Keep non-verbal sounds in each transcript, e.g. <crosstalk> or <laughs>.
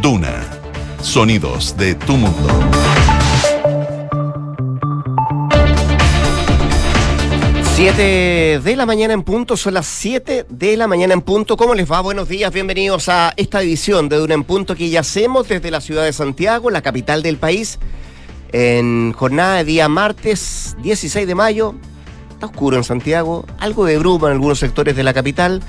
Duna. Sonidos de tu mundo. Siete de la mañana en punto, son las 7 de la mañana en punto. ¿Cómo les va? Buenos días, bienvenidos a esta edición de Duna en Punto que ya hacemos desde la ciudad de Santiago, la capital del país, en jornada de día martes 16 de mayo. Está oscuro en Santiago, algo de bruma en algunos sectores de la capital.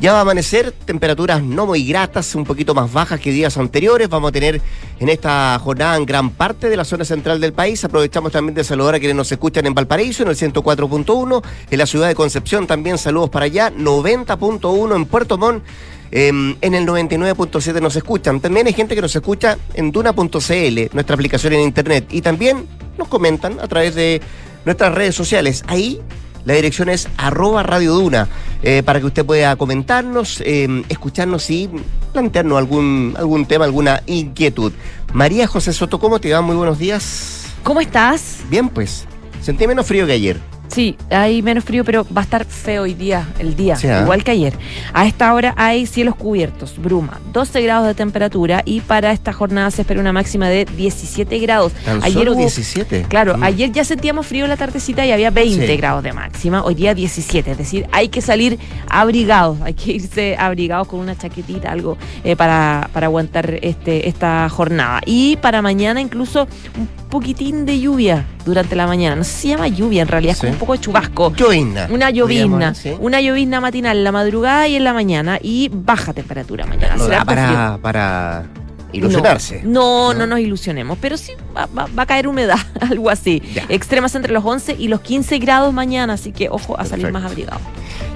Ya va a amanecer, temperaturas no muy gratas, un poquito más bajas que días anteriores. Vamos a tener en esta jornada en gran parte de la zona central del país. Aprovechamos también de saludar a quienes nos escuchan en Valparaíso, en el 104.1, en la ciudad de Concepción también saludos para allá, 90.1 en Puerto Montt. em, en el 99.7 nos escuchan. También hay gente que nos escucha en duna.cl, nuestra aplicación en internet. Y también nos comentan a través de nuestras redes sociales. Ahí la dirección es arroba Radio Duna, eh, para que usted pueda comentarnos, eh, escucharnos y plantearnos algún, algún tema, alguna inquietud. María José Soto, ¿cómo te va? Muy buenos días. ¿Cómo estás? Bien, pues. Sentí menos frío que ayer. Sí, hay menos frío, pero va a estar feo hoy día, el día, Sí, ¿ah? igual que ayer. A esta hora hay cielos cubiertos, bruma, 12 grados de temperatura y para esta jornada se espera una máxima de 17 grados. Tan ayer solo hubo- 17. Claro, Mm. ayer ya sentíamos frío en la tardecita y había 20 Sí. grados de máxima, hoy día 17, es decir, hay que salir abrigados, hay que irse abrigados con una chaquetita, algo eh, para, para aguantar este, esta jornada. Y para mañana incluso un poquitín de lluvia durante la mañana, no sé si se llama lluvia en realidad, Sí. Un poco de chubasco. Llovizna. Una llovizna, ¿sí? una llovizna matinal en la madrugada y en la mañana y baja temperatura mañana. No Será da para, para ilusionarse. No, no, ¿No? no nos ilusionemos, pero sí va, va- va a caer humedad, <laughs> algo así. Ya. Extremas entre los 11 y los 15 grados mañana, así que ojo a salir más abrigado.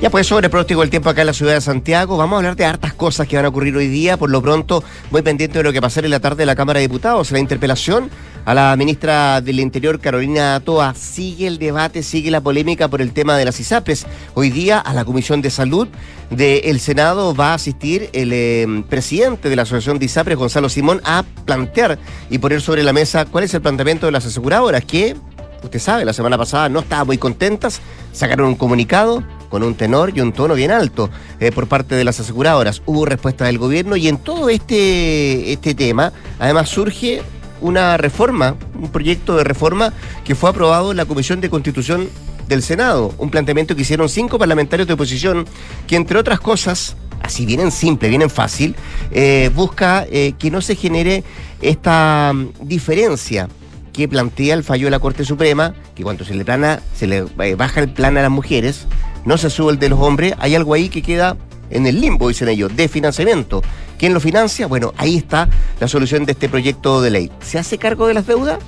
Ya pues sobre el pronóstico del tiempo acá en la ciudad de Santiago, vamos a hablar de hartas cosas que van a ocurrir hoy día. Por lo pronto, muy pendiente de lo que pasará en la tarde de la Cámara de Diputados. La interpelación a la ministra del Interior, Carolina Toa, sigue el debate, sigue la polémica por el tema de las ISAPRES. Hoy día a la Comisión de Salud del Senado va a asistir el eh, presidente de la Asociación de ISAPRES, Gonzalo Simón, a plantear y poner sobre la mesa cuál es el planteamiento de las aseguradoras, que Usted sabe, la semana pasada no estaban muy contentas, sacaron un comunicado con un tenor y un tono bien alto eh, por parte de las aseguradoras. Hubo respuesta del gobierno y en todo este, este tema, además surge una reforma, un proyecto de reforma que fue aprobado en la Comisión de Constitución del Senado, un planteamiento que hicieron cinco parlamentarios de oposición que entre otras cosas, así bien en simple, bien en fácil, eh, busca eh, que no se genere esta mm, diferencia que plantea el fallo de la Corte Suprema, que cuando se le, plana, se le eh, baja el plan a las mujeres, no se sube el de los hombres, hay algo ahí que queda en el limbo, dicen ellos, de financiamiento. ¿Quién lo financia? Bueno, ahí está la solución de este proyecto de ley. ¿Se hace cargo de las deudas?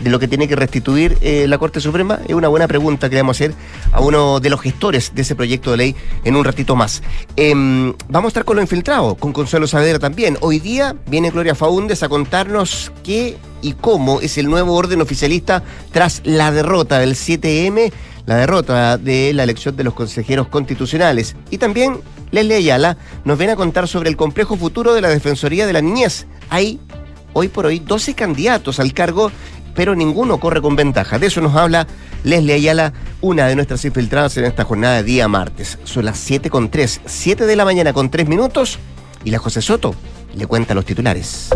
De lo que tiene que restituir eh, la Corte Suprema? Es una buena pregunta que le vamos a hacer a uno de los gestores de ese proyecto de ley en un ratito más. Em, vamos a estar con lo infiltrado, con Consuelo Saavedra también. Hoy día viene Gloria Faúndes a contarnos qué y cómo es el nuevo orden oficialista tras la derrota del 7M, la derrota de la elección de los consejeros constitucionales. Y también Leslie Ayala nos viene a contar sobre el complejo futuro de la Defensoría de la Niñez. Hay hoy por hoy 12 candidatos al cargo pero ninguno corre con ventaja. De eso nos habla Leslie Ayala, una de nuestras infiltradas en esta jornada de día martes. Son las 7 con 3, 7 de la mañana con 3 minutos, y la José Soto le cuenta los titulares.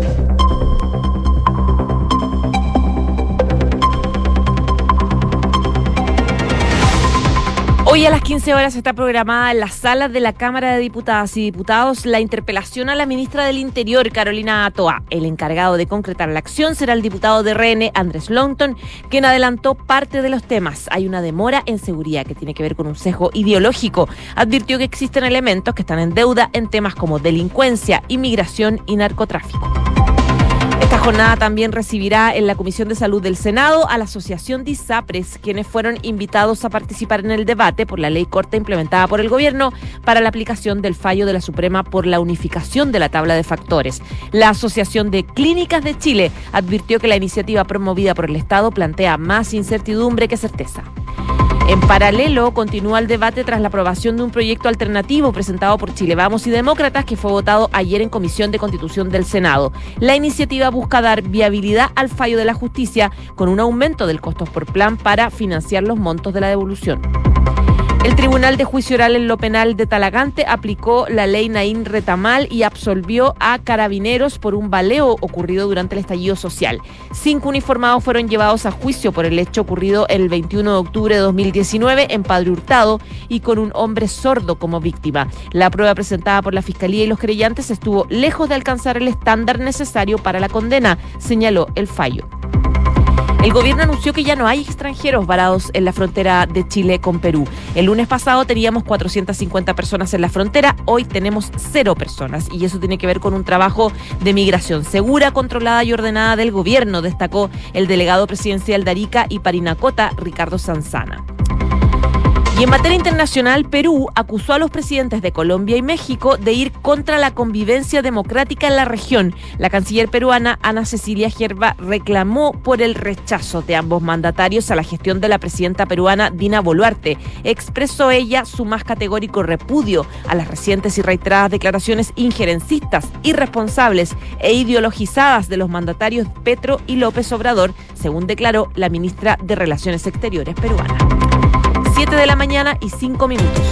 Hoy a las 15 horas está programada en las salas de la Cámara de Diputadas y Diputados la interpelación a la ministra del Interior, Carolina Atoa. El encargado de concretar la acción será el diputado de RN, Andrés Longton, quien adelantó parte de los temas. Hay una demora en seguridad que tiene que ver con un sesgo ideológico. Advirtió que existen elementos que están en deuda en temas como delincuencia, inmigración y narcotráfico. Esta jornada también recibirá en la Comisión de Salud del Senado a la Asociación de ISAPRES, quienes fueron invitados a participar en el debate por la ley corta implementada por el gobierno para la aplicación del fallo de la Suprema por la unificación de la tabla de factores. La Asociación de Clínicas de Chile advirtió que la iniciativa promovida por el Estado plantea más incertidumbre que certeza. En paralelo, continúa el debate tras la aprobación de un proyecto alternativo presentado por Chile Vamos y Demócratas que fue votado ayer en Comisión de Constitución del Senado. La iniciativa busca dar viabilidad al fallo de la justicia con un aumento del costos por plan para financiar los montos de la devolución. El Tribunal de Juicio Oral en lo Penal de Talagante aplicó la ley Naín Retamal y absolvió a carabineros por un baleo ocurrido durante el estallido social. Cinco uniformados fueron llevados a juicio por el hecho ocurrido el 21 de octubre de 2019 en Padre Hurtado y con un hombre sordo como víctima. La prueba presentada por la Fiscalía y los creyentes estuvo lejos de alcanzar el estándar necesario para la condena, señaló el fallo. El gobierno anunció que ya no hay extranjeros varados en la frontera de Chile con Perú. El lunes pasado teníamos 450 personas en la frontera, hoy tenemos cero personas y eso tiene que ver con un trabajo de migración segura, controlada y ordenada del gobierno, destacó el delegado presidencial de Arica y Parinacota, Ricardo Sanzana. En materia internacional, Perú acusó a los presidentes de Colombia y México de ir contra la convivencia democrática en la región. La canciller peruana Ana Cecilia Gerba reclamó por el rechazo de ambos mandatarios a la gestión de la presidenta peruana Dina Boluarte. Expresó ella su más categórico repudio a las recientes y reiteradas declaraciones injerencistas, irresponsables e ideologizadas de los mandatarios Petro y López Obrador, según declaró la ministra de Relaciones Exteriores peruana. 7 de la mañana y 5 minutos.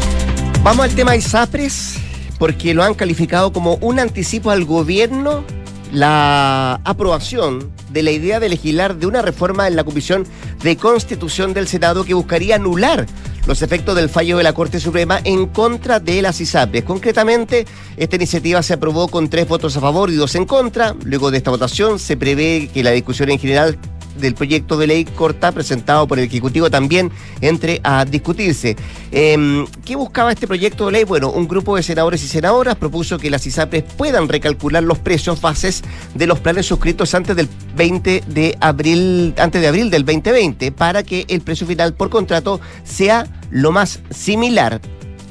Vamos al tema ISAPRES, porque lo han calificado como un anticipo al gobierno la aprobación de la idea de legislar de una reforma en la Comisión de Constitución del Senado que buscaría anular los efectos del fallo de la Corte Suprema en contra de las ISAPRES. Concretamente, esta iniciativa se aprobó con tres votos a favor y dos en contra. Luego de esta votación, se prevé que la discusión en general del proyecto de ley corta presentado por el Ejecutivo también entre a discutirse. Em, ¿Qué buscaba este proyecto de ley? Bueno, un grupo de senadores y senadoras propuso que las ISAPRES puedan recalcular los precios bases de los planes suscritos antes del 20 de abril, antes de abril del 2020, para que el precio final por contrato sea lo más similar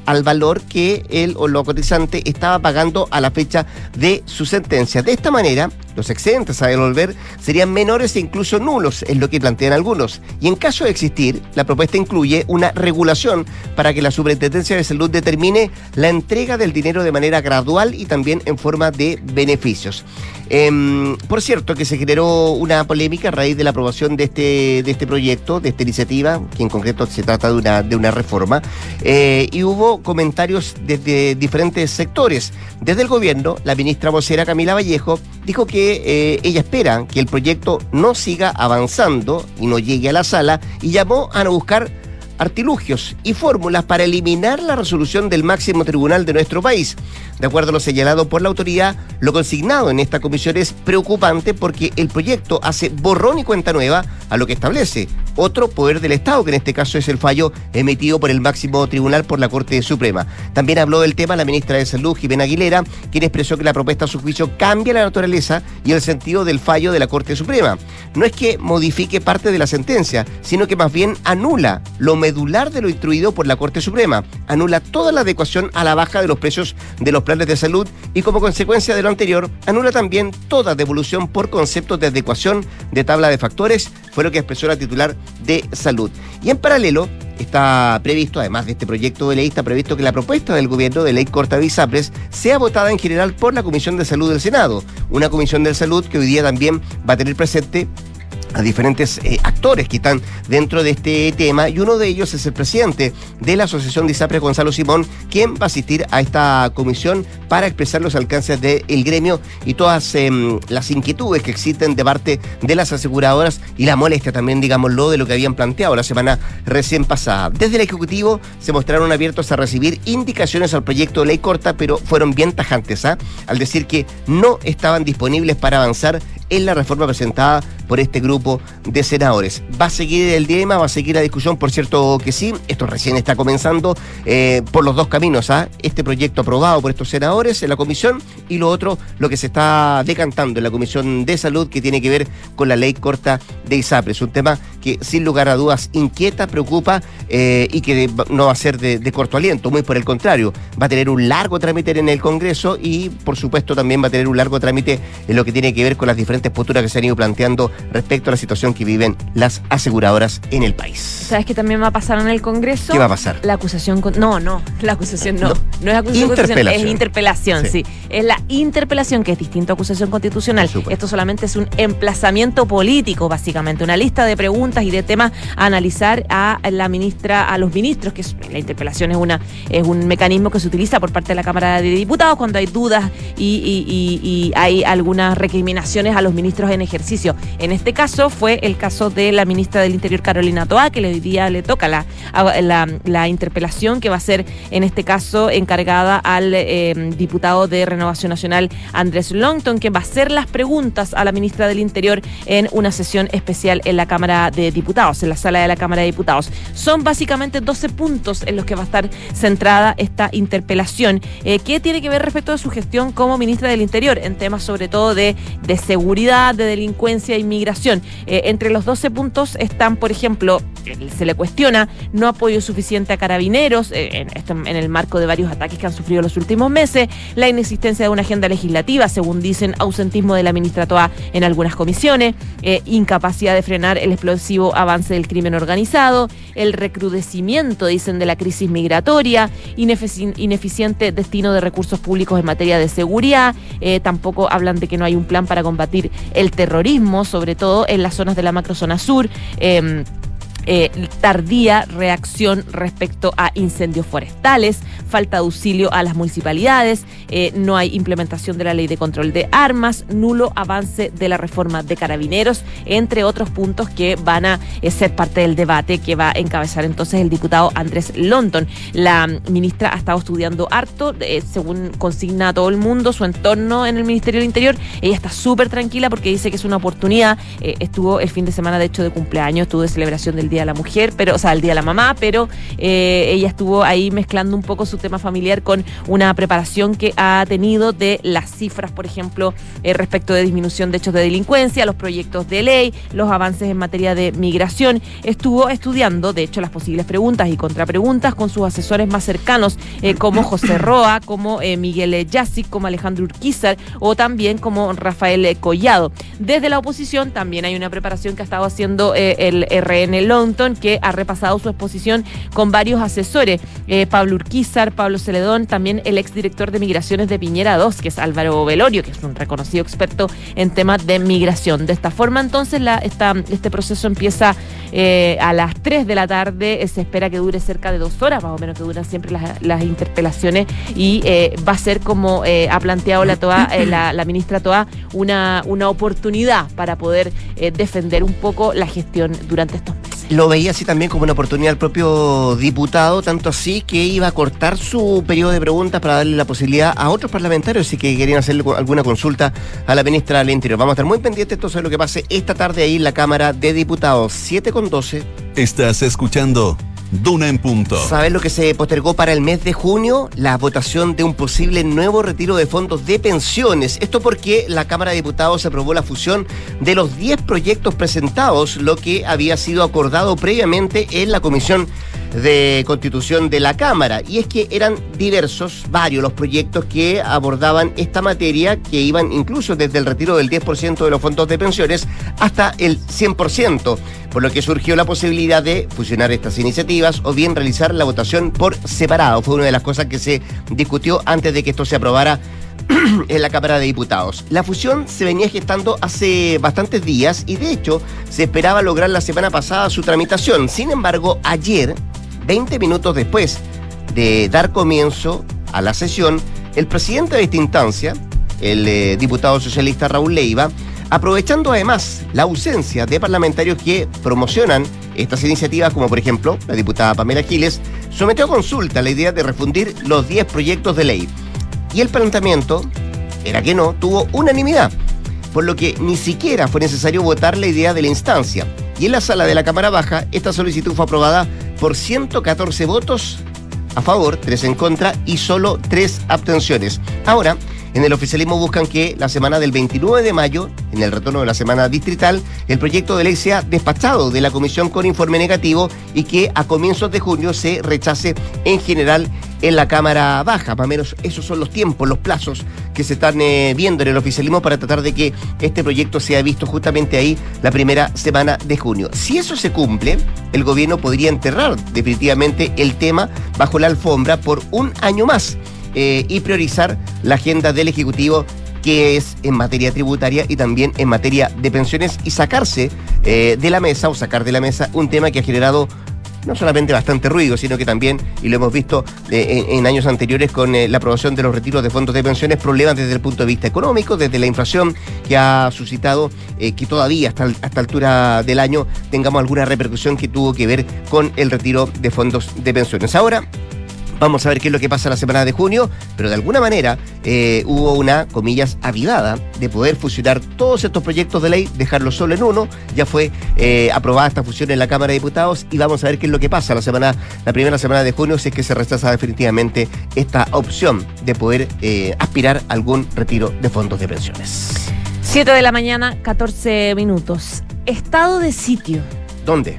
al valor que el o lo cotizante estaba pagando a la fecha de su sentencia. De esta manera, los excedentes a devolver serían menores e incluso nulos, es lo que plantean algunos. Y en caso de existir, la propuesta incluye una regulación para que la Superintendencia de Salud determine la entrega del dinero de manera gradual y también en forma de beneficios. Em, por cierto, que se generó una polémica a raíz de la aprobación de este, de este proyecto, de esta iniciativa, que en concreto se trata de una, de una reforma, eh, y hubo comentarios desde diferentes sectores. Desde el gobierno, la ministra vocera Camila Vallejo dijo que eh, ella espera que el proyecto no siga avanzando y no llegue a la sala y llamó a buscar artilugios y fórmulas para eliminar la resolución del máximo tribunal de nuestro país. De acuerdo a lo señalado por la autoridad, lo consignado en esta comisión es preocupante porque el proyecto hace borrón y cuenta nueva a lo que establece otro poder del Estado, que en este caso es el fallo emitido por el máximo tribunal por la Corte Suprema. También habló del tema la ministra de Salud, Jimena Aguilera, quien expresó que la propuesta a su juicio cambia la naturaleza y el sentido del fallo de la Corte Suprema. No es que modifique parte de la sentencia, sino que más bien anula lo medular de lo instruido por la Corte Suprema, anula toda la adecuación a la baja de los precios de los de salud y como consecuencia de lo anterior, anula también toda devolución por conceptos de adecuación de tabla de factores, fue lo que expresó la titular de salud. Y en paralelo, está previsto, además de este proyecto de ley, está previsto que la propuesta del gobierno de ley corta de ISAPRES sea votada en general por la Comisión de Salud del Senado. Una Comisión de Salud que hoy día también va a tener presente a diferentes eh, actores que están dentro de este tema y uno de ellos es el presidente de la Asociación de ISAPRES, Gonzalo Simón, quien va a asistir a esta comisión para expresar los alcances del gremio y todas em, las inquietudes que existen de parte de las aseguradoras y la molestia también, digámoslo, de lo que habían planteado la semana recién pasada. Desde el Ejecutivo se mostraron abiertos a recibir indicaciones al proyecto de ley corta, pero fueron bien tajantes, ¿ah? al decir que no estaban disponibles para avanzar en la reforma presentada por este grupo de senadores. ¿Va a seguir el dilema? ¿Va a seguir la discusión? Por cierto que sí, esto recién está comenzando eh, por los dos caminos, ¿ah? este proyecto aprobado por estos senadores en la comisión y lo otro, lo que se está decantando en la Comisión de Salud que tiene que ver con la ley corta de ISAPRES, un tema que sin lugar a dudas inquieta, preocupa eh, y que no va a ser de, de corto aliento, muy por el contrario, va a tener un largo trámite en el Congreso y por supuesto también va a tener un largo trámite en lo que tiene que ver con las diferentes posturas que se han ido planteando respecto a la situación que viven las aseguradoras en el país. ¿Sabes qué también va a pasar en el Congreso? ¿Qué va a pasar? La acusación. Con, no, no, <laughs> la acusación no. No. No, es acusación constitucional, es Interpelación. interpelación, Sí. sí. Es la interpelación que es distinto a acusación constitucional. Esto solamente es un emplazamiento político, básicamente, una lista de preguntas y de temas a analizar a la ministra, a los ministros, que es- la interpelación es una es un mecanismo que se utiliza por parte de la Cámara de Diputados cuando hay dudas y, y- y- y hay algunas recriminaciones a los ministros en ejercicio. En este caso fue el caso de la ministra del Interior, Carolina Toá, que hoy día le toca la, la interpelación que va a ser en este caso encargada al eh, diputado de Renovación Nacional, Andrés Longton, que va a hacer las preguntas a la ministra del Interior en una sesión especial en la Cámara de Diputados, en la sala de la Cámara de Diputados. Son básicamente 12 puntos en los que va a estar centrada esta interpelación, eh, que tiene que ver respecto de su gestión como ministra del Interior, en temas sobre todo de, de seguridad, de delincuencia e inmigración. Eh, entre los 12 puntos están, por ejemplo, se le cuestiona no apoyo suficiente a carabineros, eh, en, el marco de varios ataques que han sufrido los últimos meses, la inexistencia de una agenda legislativa, según dicen, ausentismo de la ministra Toa en algunas comisiones, eh, incapacidad de frenar el explosivo avance del crimen organizado, el recrudecimiento, dicen, de la crisis migratoria, inefici- ineficiente destino de recursos públicos en materia de seguridad, tampoco hablan de que no hay un plan para combatir el terrorismo, sobre todo en las zonas de la macrozona sur. em, eh, tardía reacción respecto a incendios forestales, falta de auxilio a las municipalidades, eh, no hay implementación de la ley de control de armas, nulo avance de la reforma de carabineros, entre otros puntos que van a eh, ser parte del debate que va a encabezar entonces el diputado Andrés London. La ministra ha estado estudiando harto, según consigna a todo el mundo, su entorno en el Ministerio del Interior. Ella está súper tranquila porque dice que es una oportunidad. Estuvo el fin de semana, de hecho, de cumpleaños, estuvo de celebración del Día de la Mujer, pero, o sea, el Día de la Mamá, pero eh, ella estuvo ahí mezclando un poco su tema familiar con una preparación que ha tenido de las cifras, por ejemplo, eh, respecto de disminución de hechos de delincuencia, los proyectos de ley, los avances en materia de migración. Estuvo estudiando, de hecho, las posibles preguntas y contrapreguntas con sus asesores más cercanos, eh, como José <coughs> Roa, como Miguel Yassic, como Alejandro Urquizar o también como Rafael Collado. Desde la oposición también hay una preparación que ha estado haciendo el RN Que ha repasado su exposición con varios asesores, eh, Pablo Urquizar, Pablo Celedón, también el exdirector de Migraciones de Piñera 2, que es Álvaro Velorio, que es un reconocido experto en temas de migración. De esta forma, entonces, este proceso empieza eh, a las 3 de la tarde, eh, se espera que dure cerca de dos horas, más o menos que duran siempre las, interpelaciones, y va a ser como ha planteado la, ministra Toa, una, una oportunidad para poder defender un poco la gestión durante estos meses. Lo veía así también como una oportunidad al propio diputado, tanto así que iba a cortar su periodo de preguntas para darle la posibilidad a otros parlamentarios si que querían hacerle alguna consulta a la ministra del Interior. Vamos a estar muy pendientes entonces de lo que pase esta tarde ahí en la Cámara de Diputados, 7 con 12. Estás escuchando Duna en Punto. ¿Sabes lo que se postergó para el mes de junio? La votación de un posible nuevo retiro de fondos de pensiones. Esto porque la Cámara de Diputados aprobó la fusión de los 10 proyectos presentados, lo que había sido acordado previamente en la Comisión de Constitución de la Cámara. Y es que eran diversos, varios los proyectos que abordaban esta materia, que iban incluso desde el retiro del 10% de los fondos de pensiones hasta el 100%, por lo que surgió la posibilidad de fusionar estas iniciativas o bien realizar la votación por separado. Fue una de las cosas que se discutió antes de que esto se aprobara <clears throat> en la Cámara de Diputados. La fusión se venía gestando hace bastantes días y de hecho se esperaba lograr la semana pasada su tramitación. Sin embargo, ayer, 20 minutos después de dar comienzo a la sesión, el presidente de esta instancia, el eh, diputado socialista Raúl Leiva, aprovechando además la ausencia de parlamentarios que promocionan estas iniciativas, como por ejemplo la diputada Pamela Giles, sometió a consulta la idea de refundir los 10 proyectos de ley. Y el planteamiento era que no, tuvo unanimidad, por lo que ni siquiera fue necesario votar la idea de la instancia. Y en la sala de la Cámara Baja, esta solicitud fue aprobada por 114 votos a favor, 3 en contra y solo 3 abstenciones. Ahora, En el oficialismo buscan que la semana del 29 de mayo, en el retorno de la semana distrital, el proyecto de ley sea despachado de la comisión con informe negativo y que a comienzos de junio se rechace en general en la Cámara Baja. Más o menos esos son los tiempos, los plazos que se están eh, viendo en el oficialismo para tratar de que este proyecto sea visto justamente ahí la primera semana de junio. Si eso se cumple, el gobierno podría enterrar definitivamente el tema bajo la alfombra por un año más eh, y priorizar la agenda del Ejecutivo que es en materia tributaria y también en materia de pensiones y sacarse eh, de la mesa o sacar de la mesa un tema que ha generado no solamente bastante ruido, sino que también, y lo hemos visto eh, en, años anteriores con la aprobación de los retiros de fondos de pensiones, problemas desde el punto de vista económico, desde la inflación que ha suscitado que todavía hasta, hasta altura del año tengamos alguna repercusión que tuvo que ver con el retiro de fondos de pensiones. Ahora, Vamos a ver qué es lo que pasa la semana de junio, pero de alguna manera eh, hubo una, comillas, avivada de poder fusionar todos estos proyectos de ley, dejarlos solo en uno. Ya fue eh, aprobada esta fusión en la Cámara de Diputados y vamos a ver qué es lo que pasa la semana, la primera semana de junio, si es que se rechaza definitivamente esta opción de poder eh, aspirar a algún retiro de fondos de pensiones. 7 de la mañana, 14 minutos. Estado de sitio. ¿Dónde?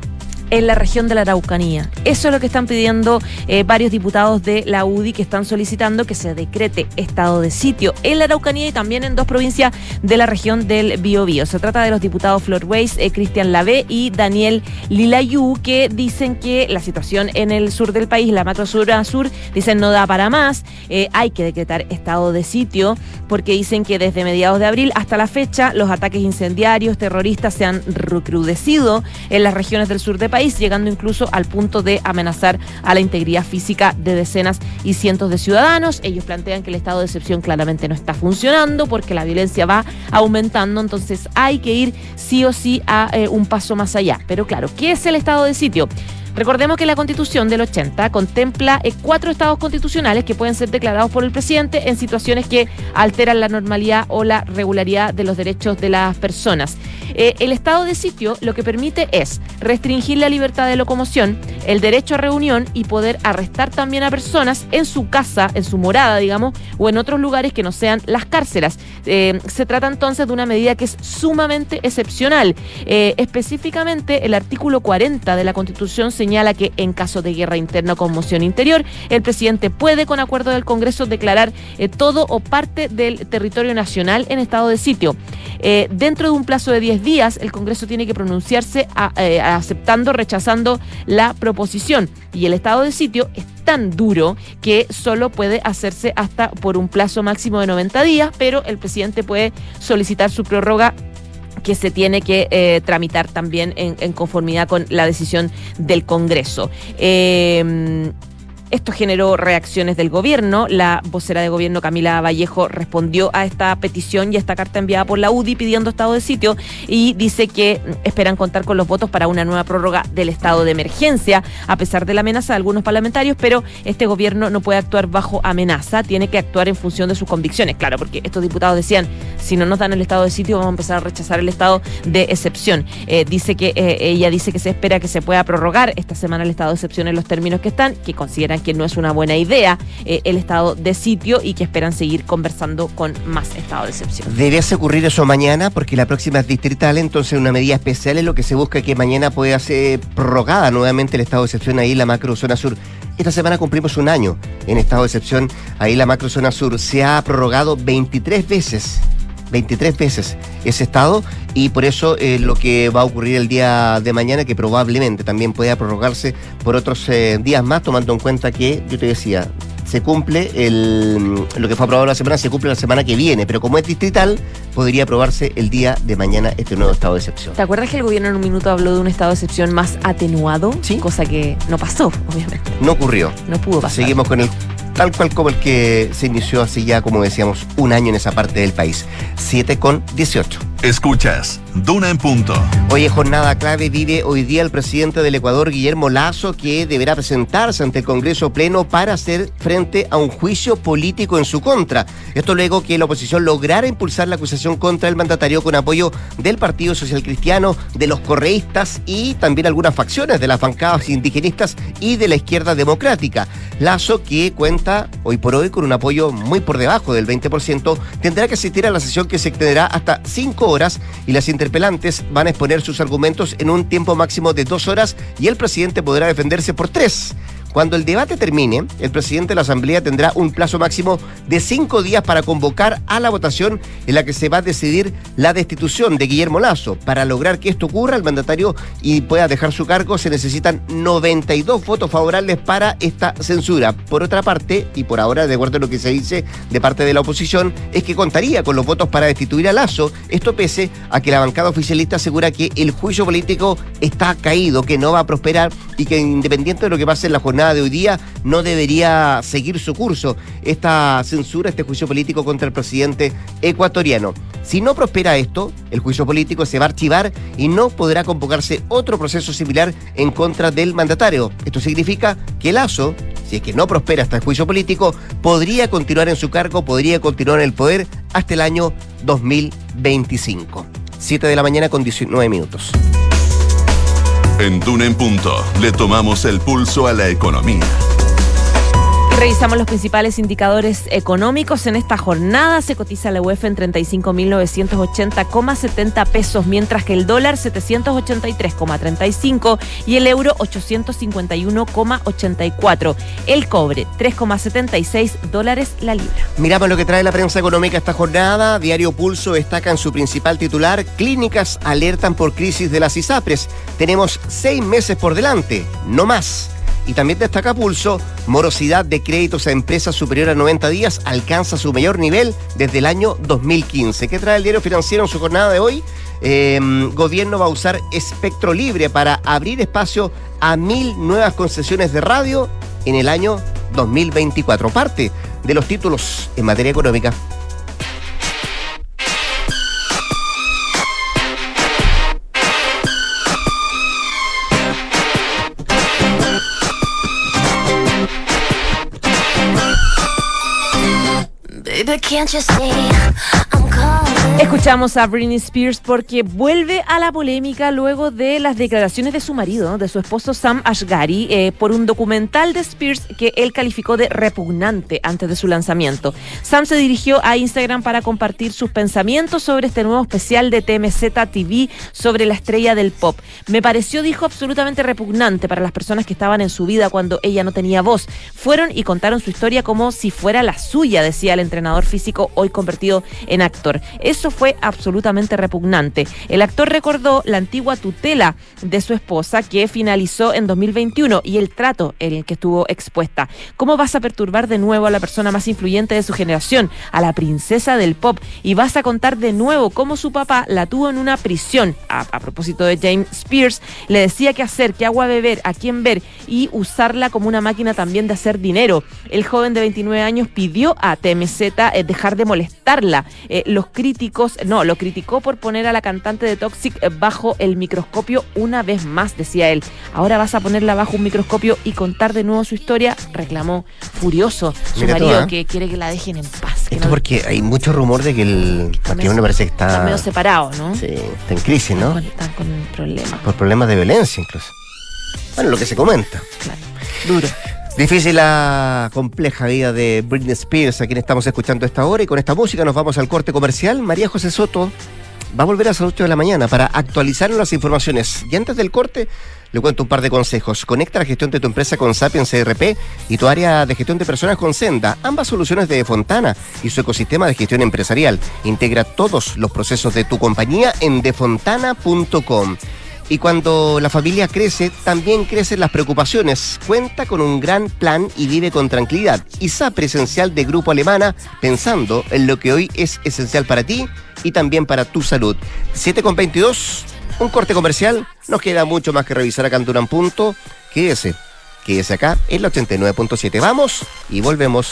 En la región de la Araucanía. Eso es lo que están pidiendo eh, varios diputados de la UDI que están solicitando que se decrete estado de sitio en la Araucanía y también en dos provincias de la región del Biobío. Se trata de los diputados Flor Weiss, eh, Cristian Lavé y Daniel Lilayú que dicen que la situación en el sur del país, la macro sur a sur, dicen no da para más, eh, hay que decretar estado de sitio porque dicen que desde mediados de abril hasta la fecha los ataques incendiarios terroristas se han recrudecido en las regiones del sur del país llegando incluso al punto de amenazar a la integridad física de decenas y cientos de ciudadanos. Ellos plantean que el estado de excepción claramente no está funcionando porque la violencia va aumentando, entonces hay que ir sí o sí a eh, un paso más allá. Pero claro, ¿qué es el estado de sitio? Recordemos que la constitución del 80 contempla eh, cuatro estados constitucionales que pueden ser declarados por el presidente en situaciones que alteran la normalidad o la regularidad de los derechos de las personas. Eh, el estado de sitio lo que permite es restringir la libertad de locomoción, el derecho a reunión y poder arrestar también a personas en su casa, en su morada, digamos, o en otros lugares que no sean las cárceles. Eh, se trata entonces de una medida que es sumamente excepcional. específicamente, el artículo 40 de la Constitución señala que en caso de guerra interna o conmoción interior, el presidente puede, con acuerdo del Congreso, declarar eh, todo o parte del territorio nacional en estado de sitio. Eh, dentro de un plazo de 10 días, el Congreso tiene que pronunciarse eh, aceptando, rechazando la proposición. Y el estado de sitio es tan duro que solo puede hacerse hasta por un plazo máximo de 90 días, pero el presidente puede solicitar su prórroga que se tiene que eh, tramitar también en, conformidad con la decisión del Congreso. Eh, esto generó reacciones del gobierno. La vocera de gobierno, Camila Vallejo, respondió a esta petición y a esta carta enviada por la UDI pidiendo estado de sitio y dice que esperan contar con los votos para una nueva prórroga del estado de emergencia, a pesar de la amenaza de algunos parlamentarios, pero este gobierno no puede actuar bajo amenaza, tiene que actuar en función de sus convicciones. Claro, porque estos diputados decían, si no nos dan el estado de sitio, vamos a empezar a rechazar el estado de excepción. Eh, dice que eh, ella dice que se espera que se pueda prorrogar esta semana el estado de excepción en los términos que están, que consideran que no es una buena idea eh, el estado de sitio y que esperan seguir conversando con más estado de excepción. Debería ocurrir eso mañana porque la próxima es distrital, entonces una medida especial es lo que se busca que mañana pueda ser prorrogada nuevamente el estado de excepción ahí en la macro zona sur. Esta semana cumplimos un año en estado de excepción ahí la macro zona sur. Se ha prorrogado 23 veces 23 veces ese estado y por eso eh, lo que va a ocurrir el día de mañana, que probablemente también pueda prorrogarse por otros eh, días más, tomando en cuenta que, yo te decía, se cumple el, lo que fue aprobado la semana, se cumple la semana que viene, pero como es distrital, podría aprobarse el día de mañana este nuevo estado de excepción. ¿Te acuerdas que el gobierno en un minuto habló de un estado de excepción más atenuado? Sí. Cosa que no pasó, obviamente. No ocurrió. No pudo pasar. Seguimos con el tal cual como el que se inició hace ya, como decíamos, un año en esa parte del país. 7 con 18. Escuchas Duna en punto. Hoy es jornada clave, vive hoy día el presidente del Ecuador, Guillermo Lazo, que deberá presentarse ante el Congreso Pleno para hacer frente a un juicio político en su contra. Esto luego que la oposición lograra impulsar la acusación contra el mandatario con apoyo del Partido Social Cristiano, de los correístas y también algunas facciones de las bancadas indigenistas y de la izquierda democrática. Lazo, que cuenta hoy por hoy con un apoyo muy por debajo del 20%, tendrá que asistir a la sesión que se extenderá hasta cinco y las interpelantes van a exponer sus argumentos en un tiempo máximo de dos horas y el presidente podrá defenderse por tres. Cuando el debate termine, el presidente de la Asamblea tendrá un plazo máximo de cinco días para convocar a la votación en la que se va a decidir la destitución de Guillermo Lazo. Para lograr que esto ocurra, el mandatario y pueda dejar su cargo, se necesitan 92 votos favorables para esta censura. Por otra parte, y por ahora, de acuerdo a lo que se dice de parte de la oposición, es que contaría con los votos para destituir a Lazo. Esto pese a que la bancada oficialista asegura que el juicio político está caído, que no va a prosperar y que independiente de lo que pase en la jornada de hoy día no debería seguir su curso esta censura, este juicio político contra el presidente ecuatoriano. Si no prospera esto, el juicio político se va a archivar y no podrá convocarse otro proceso similar en contra del mandatario. Esto significa que Lazo, si es que no prospera este juicio político, podría continuar en su cargo, podría continuar en el poder hasta el año 2025. 7 de la mañana con 19 minutos. En Duna en punto le tomamos el pulso a la economía. Revisamos los principales indicadores económicos. En esta jornada se cotiza la UEF en 35.980,70 pesos, mientras que el dólar 783,35 y el euro 851,84. El cobre 3,76 dólares la libra. Miramos lo que trae la prensa económica esta jornada. Diario Pulso destaca en su principal titular, clínicas alertan por crisis de las ISAPRES. Tenemos seis meses por delante, no más. Y también destaca Pulso, morosidad de créditos a empresas superior a 90 días alcanza su mayor nivel desde el año 2015. ¿Qué trae el diario financiero en su jornada de hoy? Eh, gobierno va a usar espectro libre para abrir espacio a mil nuevas concesiones de radio en el año 2024. Parte de los títulos en materia económica. But can't you see I'm calling? Escuchamos a Britney Spears porque vuelve a la polémica luego de las declaraciones de su marido, de su esposo Sam Ashgari, eh, por un documental de Spears que él calificó de repugnante antes de su lanzamiento. Sam se dirigió a Instagram para compartir sus pensamientos sobre este nuevo especial de TMZ TV sobre la estrella del pop. Me pareció, dijo, absolutamente repugnante para las personas que estaban en su vida cuando ella no tenía voz. Fueron y contaron su historia como si fuera la suya, decía el entrenador físico hoy convertido en actor. Eso fue absolutamente repugnante. El actor recordó la antigua tutela de su esposa que finalizó en 2021 y el trato en el que estuvo expuesta. ¿Cómo vas a perturbar de nuevo a la persona más influyente de su generación, a la princesa del pop? Y vas a contar de nuevo cómo su papá la tuvo en una prisión. A, propósito de James Spears, le decía qué hacer, qué agua beber, a quién ver y usarla como una máquina también de hacer dinero. El joven de 29 años pidió a TMZ eh, dejar de molestarla. Eh, los críticos, no, lo criticó por poner a la cantante de Toxic eh, bajo el microscopio una vez más, decía él. Ahora vas a ponerla bajo un microscopio y contar de nuevo su historia, reclamó furioso su Mira marido ¿eh? que quiere que la dejen en paz. Esto no- porque hay mucho rumor de que el matrimonio parece que están está, medio separados, ¿no? sí, está en crisis, ¿no? Con- Están con problemas, Por problemas de violencia incluso. Bueno, lo que se comenta. claro. Duro. Difícil la compleja vida de Britney Spears, a quien estamos escuchando esta hora. Y con esta música nos vamos al corte comercial. María José Soto va a volver a las 8 de la mañana para actualizarnos las informaciones. Y antes del corte, le cuento un par de consejos. Conecta la gestión de tu empresa con Sapiens CRP y tu área de gestión de personas con Senda. Ambas soluciones de Fontana y su ecosistema de gestión empresarial. Integra todos los procesos de tu compañía en defontana.com. Y cuando la familia crece, también crecen las preocupaciones. Cuenta con un gran plan y vive con tranquilidad. ISA presencial de Grupo Alemana, pensando en lo que hoy es esencial para ti y también para tu salud. 7 con 22, un corte comercial. Nos queda mucho más que revisar acá en Duran Punto. Quédese, quédese acá en la 89.7. Vamos y volvemos.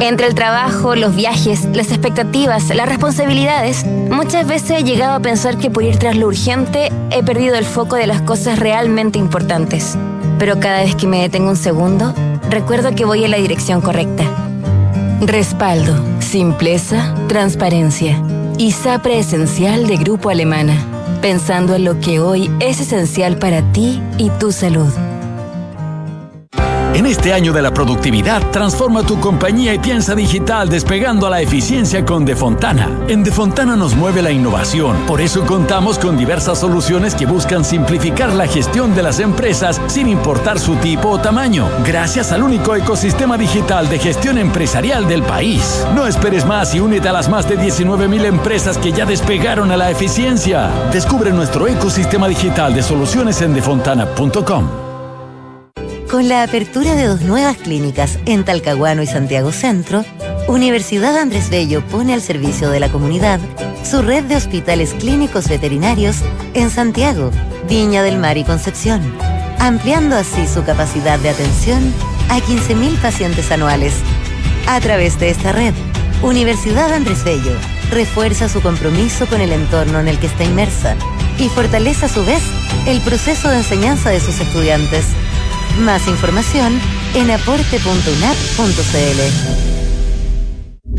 Entre el trabajo, los viajes, las expectativas, las responsabilidades, muchas veces he llegado a pensar que por ir tras lo urgente he perdido el foco de las cosas realmente importantes. Pero cada vez que me detengo un segundo, recuerdo que voy en la dirección correcta. Respaldo, simpleza, transparencia y SAPRE Esencial de Grupo Alemana, pensando en lo que hoy es esencial para ti y tu salud. En este año de la productividad, transforma tu compañía y piensa digital despegando a la eficiencia con Defontana. En Defontana nos mueve la innovación, por eso contamos con diversas soluciones que buscan simplificar la gestión de las empresas sin importar su tipo o tamaño, gracias al único ecosistema digital de gestión empresarial del país. No esperes más y únete a las más de 19.000 empresas que ya despegaron a la eficiencia. Descubre nuestro ecosistema digital de soluciones en defontana.com. Con la apertura de dos nuevas clínicas en Talcahuano y Santiago Centro, Universidad Andrés Bello pone al servicio de la comunidad su red de hospitales clínicos veterinarios en Santiago, Viña del Mar y Concepción, ampliando así su capacidad de atención a 15.000 pacientes anuales. A través de esta red, Universidad Andrés Bello refuerza su compromiso con el entorno en el que está inmersa y fortalece a su vez el proceso de enseñanza de sus estudiantes más información en aporte.unap.cl.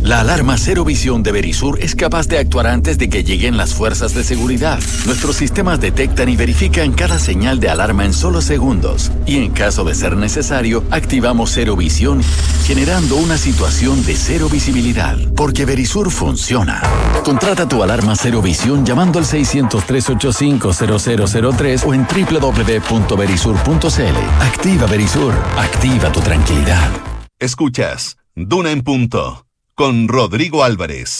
La alarma Cero Visión de Verisur es capaz de actuar antes de que lleguen las fuerzas de seguridad. Nuestros sistemas detectan y verifican cada señal de alarma en solo segundos. Y en caso de ser necesario, activamos Cero Visión, generando una situación de cero visibilidad. Porque Verisur funciona. Contrata tu alarma Cero Visión llamando al 600-385-0003 o en www.verisur.cl. Activa Verisur. Activa tu tranquilidad. Escuchas. Duna en punto con Rodrigo Álvarez.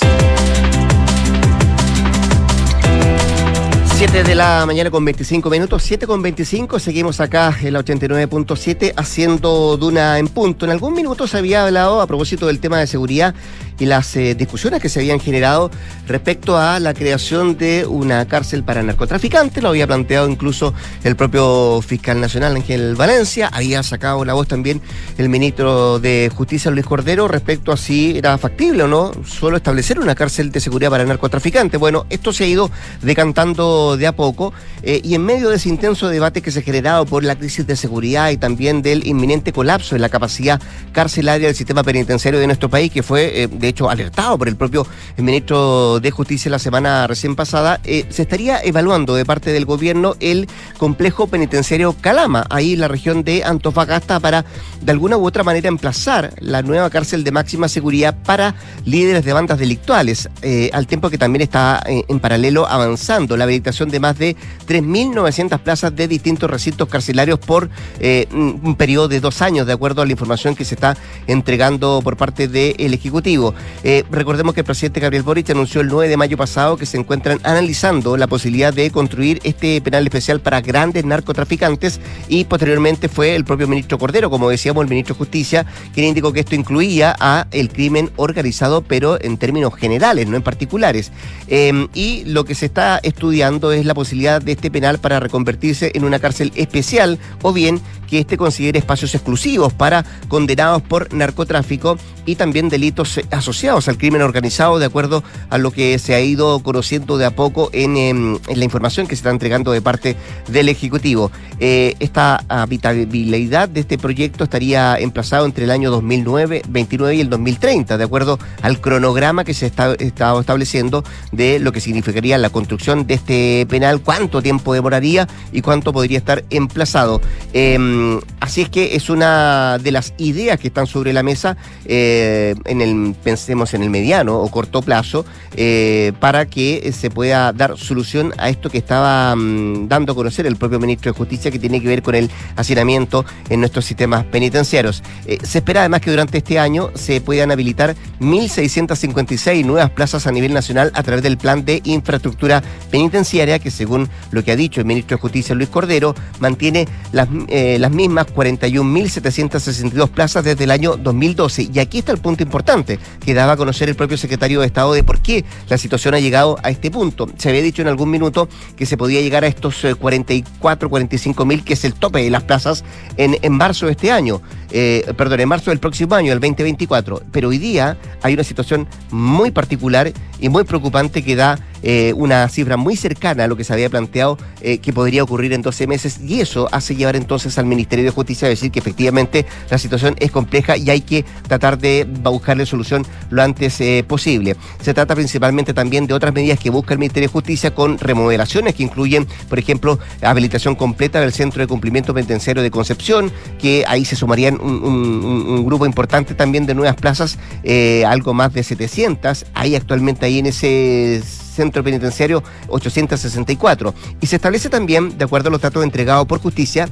7 de la mañana con 25 minutos, 7 con 25, seguimos acá en la 89.7 haciendo Duna en punto. En algún minuto se había hablado a propósito del tema de seguridad y las eh, discusiones que se habían generado respecto a la creación de una cárcel para narcotraficantes. Lo había planteado incluso el propio fiscal nacional Ángel Valencia. Había sacado la voz también el ministro de Justicia Luis Cordero respecto a si era factible o no solo establecer una cárcel de seguridad para narcotraficantes. Bueno, esto se ha ido decantando de a poco eh, y en medio de ese intenso debate que se ha generado por la crisis de seguridad y también del inminente colapso en la capacidad carcelaria del sistema penitenciario de nuestro país, que fue eh, de hecho alertado por el propio ministro de Justicia la semana recién pasada, eh, se estaría evaluando de parte del gobierno el complejo penitenciario Calama, ahí en la región de Antofagasta, para de alguna u otra manera emplazar la nueva cárcel de máxima seguridad para líderes de bandas delictuales, eh, al tiempo que también está eh, en paralelo avanzando la habilitación de más de 3.900 plazas de distintos recintos carcelarios por un periodo de dos años, de acuerdo a la información que se está entregando por parte del Ejecutivo. Eh, recordemos que el presidente Gabriel Boric anunció el 9 de mayo pasado que se encuentran analizando la posibilidad de construir este penal especial para grandes narcotraficantes y posteriormente fue el propio ministro Cordero, como decíamos, el ministro de Justicia, quien indicó que esto incluía a el crimen organizado, pero en términos generales, no en particulares. Em, y lo que se está estudiando es la posibilidad de este penal para reconvertirse en una cárcel especial o bien que este considere espacios exclusivos para condenados por narcotráfico y también delitos asociados al crimen organizado, de acuerdo a lo que se ha ido conociendo de a poco en, em, la información que se está entregando de parte del Ejecutivo. Eh, esta habitabilidad de este proyecto estaría emplazado entre el año 2009, 29 y el 2030, de acuerdo al cronograma que se está estado estableciendo de lo que significaría la construcción de este penal, cuánto tiempo demoraría y cuánto podría estar emplazado. Em, así es que es una de las ideas que están sobre la mesa. Eh, en el, pensemos en el mediano o corto plazo, eh, para que se pueda dar solución a esto que estaba mm, dando a conocer el propio ministro de Justicia, que tiene que ver con el hacinamiento en nuestros sistemas penitenciarios. Eh, se espera además que durante este año se puedan habilitar 1.656 nuevas plazas a nivel nacional a través del plan de infraestructura penitenciaria que según lo que ha dicho el ministro de Justicia Luis Cordero, mantiene las, eh, las mismas 41.762 plazas desde el año 2012. Y aquí está el punto importante que daba a conocer el propio secretario de Estado de por qué la situación ha llegado a este punto. Se había dicho en algún minuto que se podía llegar a estos 44, 45 mil, que es el tope de las plazas, en, en marzo de este año. Eh, perdón, en marzo del próximo año, el 2024. Pero hoy día hay una situación muy particular y muy preocupante que da eh, una cifra muy cercana a lo que se había planteado eh, que podría ocurrir en 12 meses y eso hace llevar entonces al Ministerio de Justicia a decir que efectivamente la situación es compleja y hay que tratar de buscarle solución lo antes eh, posible. Se trata principalmente también de otras medidas que busca el Ministerio de Justicia con remodelaciones que incluyen, por ejemplo, habilitación completa del Centro de Cumplimiento Penitenciario de Concepción, que ahí se sumarían un, grupo importante también de nuevas plazas, algo más de 700. Hay actualmente ahí en ese centro penitenciario 864. Y se establece también, de acuerdo a los datos entregados por justicia,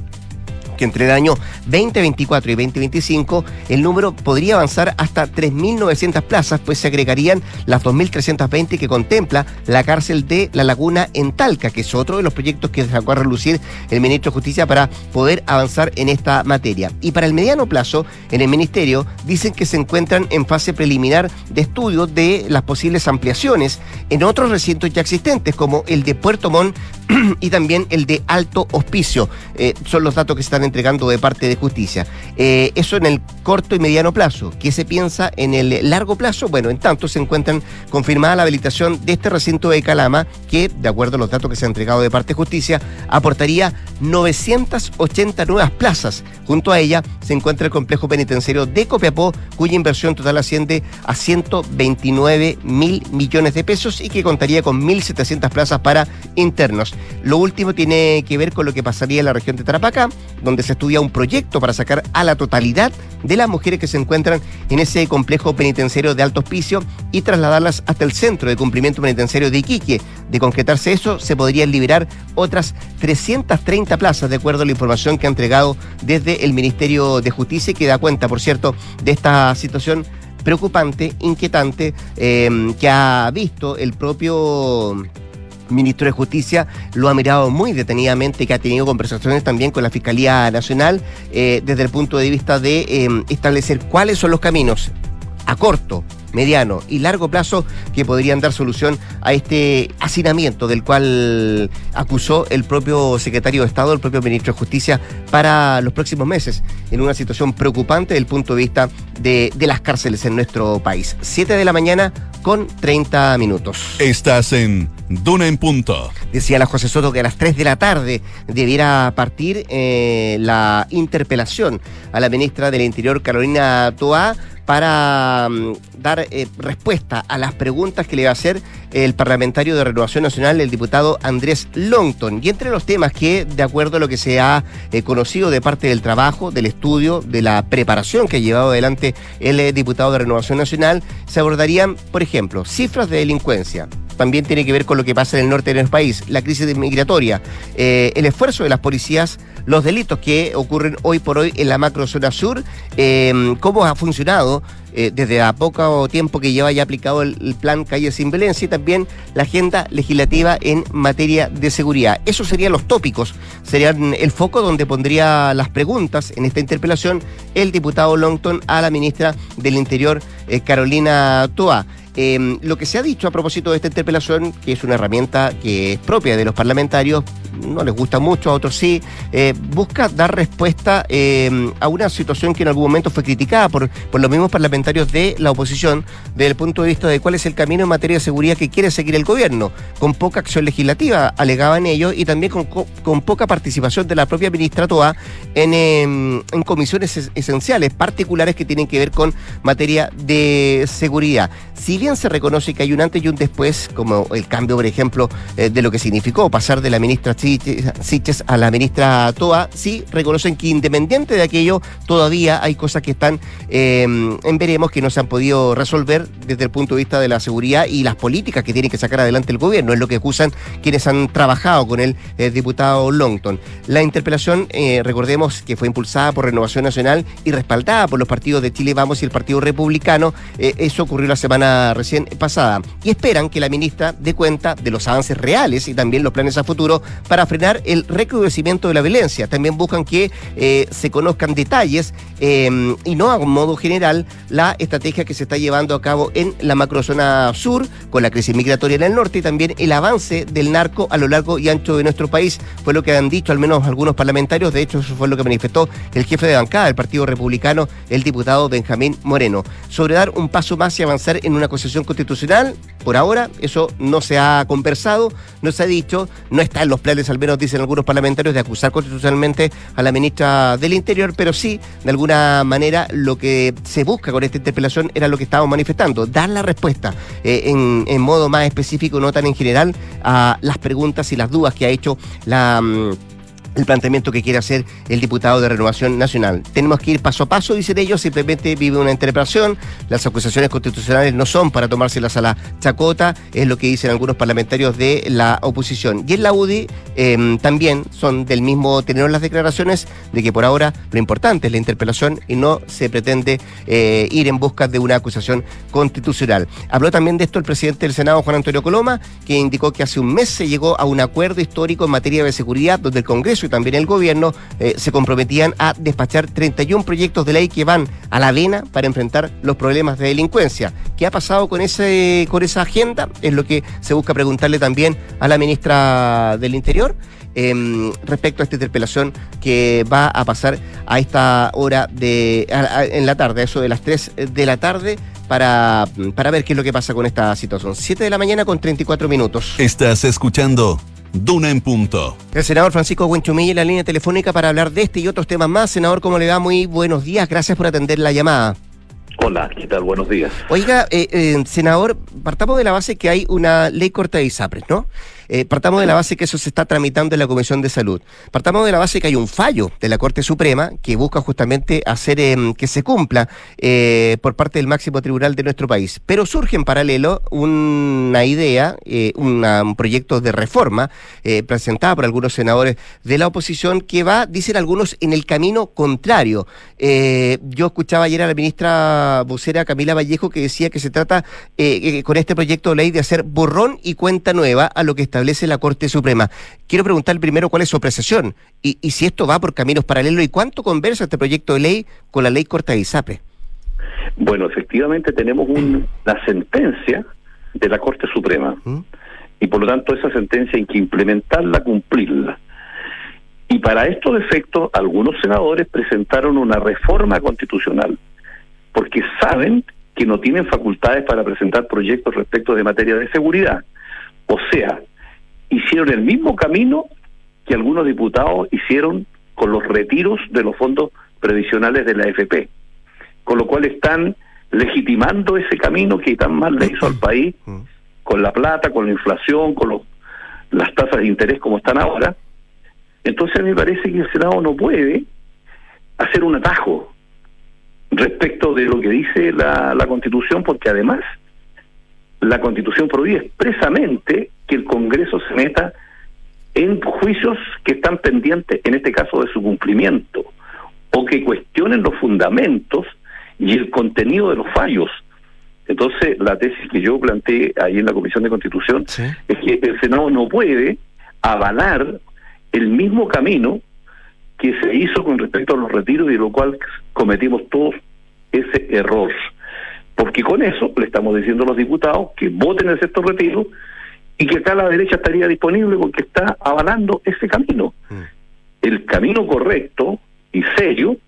que entre el año 2024 y 2025 el número podría avanzar hasta 3.900 plazas, pues se agregarían las 2.320 que contempla la cárcel de La Laguna en Talca, que es otro de los proyectos que sacó a relucir el ministro de Justicia para poder avanzar en esta materia. Y para el mediano plazo, en el ministerio dicen que se encuentran en fase preliminar de estudio de las posibles ampliaciones en otros recintos ya existentes, como el de Puerto Montt <clears throat> y también el de Alto Hospicio. Eh, son los datos que se están entregando de parte de justicia. Eh, eso en el corto y mediano plazo. ¿Qué se piensa en el largo plazo? Bueno, en tanto se encuentran confirmada la habilitación de este recinto de Calama, que, de acuerdo a los datos que se han entregado de parte de justicia, aportaría 980 nuevas plazas. Junto a ella se encuentra el complejo penitenciario de Copiapó, cuya inversión total asciende a 129 mil millones de pesos y que contaría con 1.700 plazas para internos. Lo último tiene que ver con lo que pasaría en la región de Tarapacá, donde se estudia un proyecto para sacar a la totalidad de las mujeres que se encuentran en ese complejo penitenciario de alto hospicio y trasladarlas hasta el centro de cumplimiento penitenciario de Iquique. De concretarse eso, se podrían liberar otras 330 plazas, de acuerdo a la información que ha entregado desde el Ministerio de Justicia, que da cuenta, por cierto, de esta situación preocupante, inquietante, eh, que ha visto el propio ministro de Justicia lo ha mirado muy detenidamente, que ha tenido conversaciones también con la Fiscalía Nacional eh, desde el punto de vista de eh, establecer cuáles son los caminos a corto, mediano y largo plazo que podrían dar solución a este hacinamiento del cual acusó el propio secretario de Estado, el propio ministro de Justicia, para los próximos meses, en una situación preocupante desde el punto de vista de, las cárceles en nuestro país. Siete de la mañana con 30 minutos. Estás en Duna en Punto. Decía la José Soto que a las 3 de la tarde debiera partir eh, la interpelación a la ministra del Interior, Carolina Toá, para mm, dar eh, respuesta a las preguntas que le va a hacer el parlamentario de Renovación Nacional, el diputado Andrés Longton. Y entre los temas que, de acuerdo a lo que se ha eh, conocido de parte del trabajo, del estudio, de la preparación que ha llevado adelante el eh, diputado de Renovación Nacional, se abordarían, por ejemplo, cifras de delincuencia, también tiene que ver con lo que pasa en el norte del país, la crisis migratoria, el esfuerzo de las policías, los delitos que ocurren hoy por hoy en la macrozona sur, cómo ha funcionado eh, desde a poco tiempo que lleva ya aplicado el, plan Calle Sin Violencia y también la agenda legislativa en materia de seguridad. Esos serían los tópicos, serían el foco donde pondría las preguntas en esta interpelación el diputado Longton a la ministra del Interior, Carolina Toa. Em, lo que se ha dicho a propósito de esta interpelación, que es una herramienta que es propia de los parlamentarios, no les gusta mucho, a otros sí, eh, busca dar respuesta em, a una situación que en algún momento fue criticada por, por los mismos parlamentarios de la oposición, desde el punto de vista de cuál es el camino en materia de seguridad que quiere seguir el gobierno, con poca acción legislativa, alegaban ellos, y también con, con poca participación de la propia ministra Toa en, em, en comisiones esenciales, particulares que tienen que ver con materia de seguridad. Si bien se reconoce que hay un antes y un después, como el cambio, por ejemplo, eh, de lo que significó pasar de la ministra Siches a la ministra Toa, sí reconocen que independiente de aquello, todavía hay cosas que están em, en veremos que no se han podido resolver desde el punto de vista de la seguridad y las políticas que tiene que sacar adelante el gobierno. Es lo que acusan quienes han trabajado con el, eh, diputado Longton. La interpelación, eh, recordemos que fue impulsada por Renovación Nacional y respaldada por los partidos de Chile Vamos y el Partido Republicano. Eh, eso ocurrió la semana recién pasada. Y esperan que la ministra dé cuenta de los avances reales y también los planes a futuro para frenar el recrudecimiento de la violencia. También buscan que se conozcan detalles y no a modo general la estrategia que se está llevando a cabo en la macrozona sur con la crisis migratoria en el norte y también el avance del narco a lo largo y ancho de nuestro país. Fue lo que han dicho al menos algunos parlamentarios. De hecho, eso fue lo que manifestó el jefe de bancada del Partido Republicano, el diputado Benjamín Moreno. Sobre dar un paso más y avanzar en una acusación constitucional, por ahora eso no se ha conversado, no se ha dicho, no está en los planes, al menos dicen algunos parlamentarios, de acusar constitucionalmente a la ministra del Interior, pero sí, de alguna manera, lo que se busca con esta interpelación era lo que estábamos manifestando, dar la respuesta eh, en, en modo más específico, no tan en general, a las preguntas y las dudas que ha hecho la mm, el planteamiento que quiere hacer el diputado de Renovación Nacional. Tenemos que ir paso a paso, dicen ellos, simplemente vive una interpretación, las acusaciones constitucionales no son para tomárselas a la chacota, es lo que dicen algunos parlamentarios de la oposición. Y en la UDI em, también son del mismo tenor las declaraciones de que por ahora lo importante es la interpelación y no se pretende eh, ir en busca de una acusación constitucional. Habló también de esto el presidente del Senado, Juan Antonio Coloma, que indicó que hace un mes se llegó a un acuerdo histórico en materia de seguridad donde el Congreso también el gobierno eh, se comprometían a despachar 31 proyectos de ley que van a la vena para enfrentar los problemas de delincuencia. ¿Qué ha pasado con, ese, con esa agenda? Es lo que se busca preguntarle también a la ministra del Interior. Em, respecto a esta interpelación que va a pasar a esta hora de en la tarde, eso de las 3 de la tarde, para, para ver qué es lo que pasa con esta situación. 7 de la mañana con 34 minutos. Estás escuchando Duna en punto. El senador Francisco Huenchumilla en la línea telefónica para hablar de este y otros temas más. Senador, ¿cómo le va? Muy buenos días. Gracias por atender la llamada. Hola, ¿qué tal? Buenos días. Oiga, eh, eh, senador, partamos de la base que hay una ley corta de ISAPRES, ¿no? Eh, partamos de la base que eso se está tramitando en la Comisión de Salud. Partamos de la base que hay un fallo de la Corte Suprema que busca justamente hacer em, que se cumpla eh, por parte del máximo tribunal de nuestro país. Pero surge en paralelo una idea, eh, un proyecto de reforma presentada por algunos senadores de la oposición que va, dicen algunos, en el camino contrario. yo escuchaba ayer a la ministra vocera Camila Vallejo que decía que se trata con este proyecto de ley de hacer borrón y cuenta nueva a lo que está establece la Corte Suprema. Quiero preguntar primero cuál es su apreciación y, si esto va por caminos paralelos y cuánto conversa este proyecto de ley con la ley corta de ISAPE. Bueno, efectivamente tenemos una sentencia de la Corte Suprema ¿Mm? y por lo tanto esa sentencia hay que implementarla, cumplirla. Y para estos efectos, algunos senadores presentaron una reforma constitucional, porque saben que no tienen facultades para presentar proyectos respecto de materia de seguridad. O sea, hicieron el mismo camino que algunos diputados hicieron con los retiros de los fondos previsionales de la AFP, con lo cual están legitimando ese camino que tan mal le hizo al país con la plata, con la inflación, con los, las tasas de interés como están ahora. Entonces a mí me parece que el Senado no puede hacer un atajo respecto de lo que dice la, la Constitución, porque además la Constitución prohíbe expresamente que el Congreso se meta en juicios que están pendientes, en este caso, de su cumplimiento, o que cuestionen los fundamentos y el contenido de los fallos. Entonces, la tesis que yo planteé ahí en la Comisión de Constitución es que el Senado no puede avalar el mismo camino que se hizo con respecto a los retiros y de lo cual cometimos todos ese error. Porque con eso le estamos diciendo a los diputados que voten el sexto retiro y que acá la derecha estaría disponible porque está avalando ese camino. Mm. El camino correcto y serio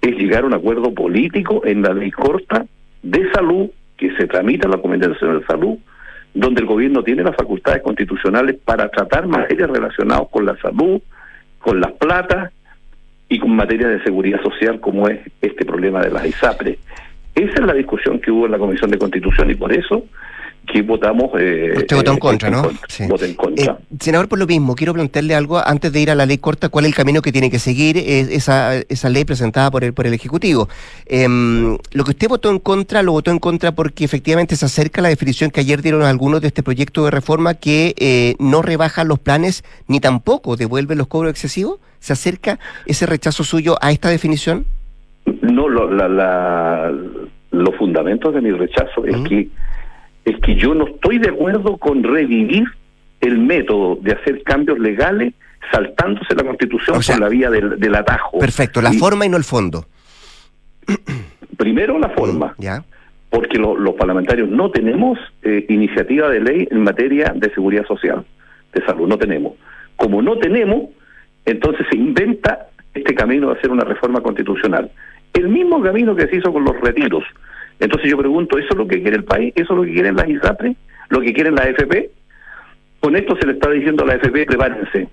es llegar a un acuerdo político en la ley corta de salud que se tramita en la Comisión Nacional de Salud, donde el gobierno tiene las facultades constitucionales para tratar materias relacionadas con la salud, con las platas y con materias de seguridad social como es este problema de las ISAPRES. Esa es la discusión que hubo en la Comisión de Constitución y por eso que votamos. Eh, Usted votó en eh, contra, ¿no? Sí. en contra. Eh, senador, por lo mismo, quiero plantearle algo antes de ir a la ley corta, cuál es el camino que tiene que seguir esa, esa ley presentada por el, por el Ejecutivo. Em, lo que usted votó en contra, lo votó en contra porque efectivamente se acerca la definición que ayer dieron algunos de este proyecto de reforma que no rebaja los planes ni tampoco devuelve los cobros excesivos. ¿Se acerca ese rechazo suyo a esta definición? No, la, los fundamentos de mi rechazo es que es que yo no estoy de acuerdo con revivir el método de hacer cambios legales saltándose la constitución por la vía del, atajo. Perfecto, la forma y no el fondo. <clears throat> Primero la forma. Ya. Porque los parlamentarios no tenemos eh, iniciativa de ley en materia de seguridad social, de salud, no tenemos. Como no tenemos, entonces se inventa este camino de hacer una reforma constitucional. El mismo camino que se hizo con los retiros. Entonces yo pregunto, ¿eso es lo que quiere el país? ¿Eso es lo que quieren las ISAPRE? ¿Lo que quieren las AFP? Con esto se le está diciendo a la AFP, prepárense,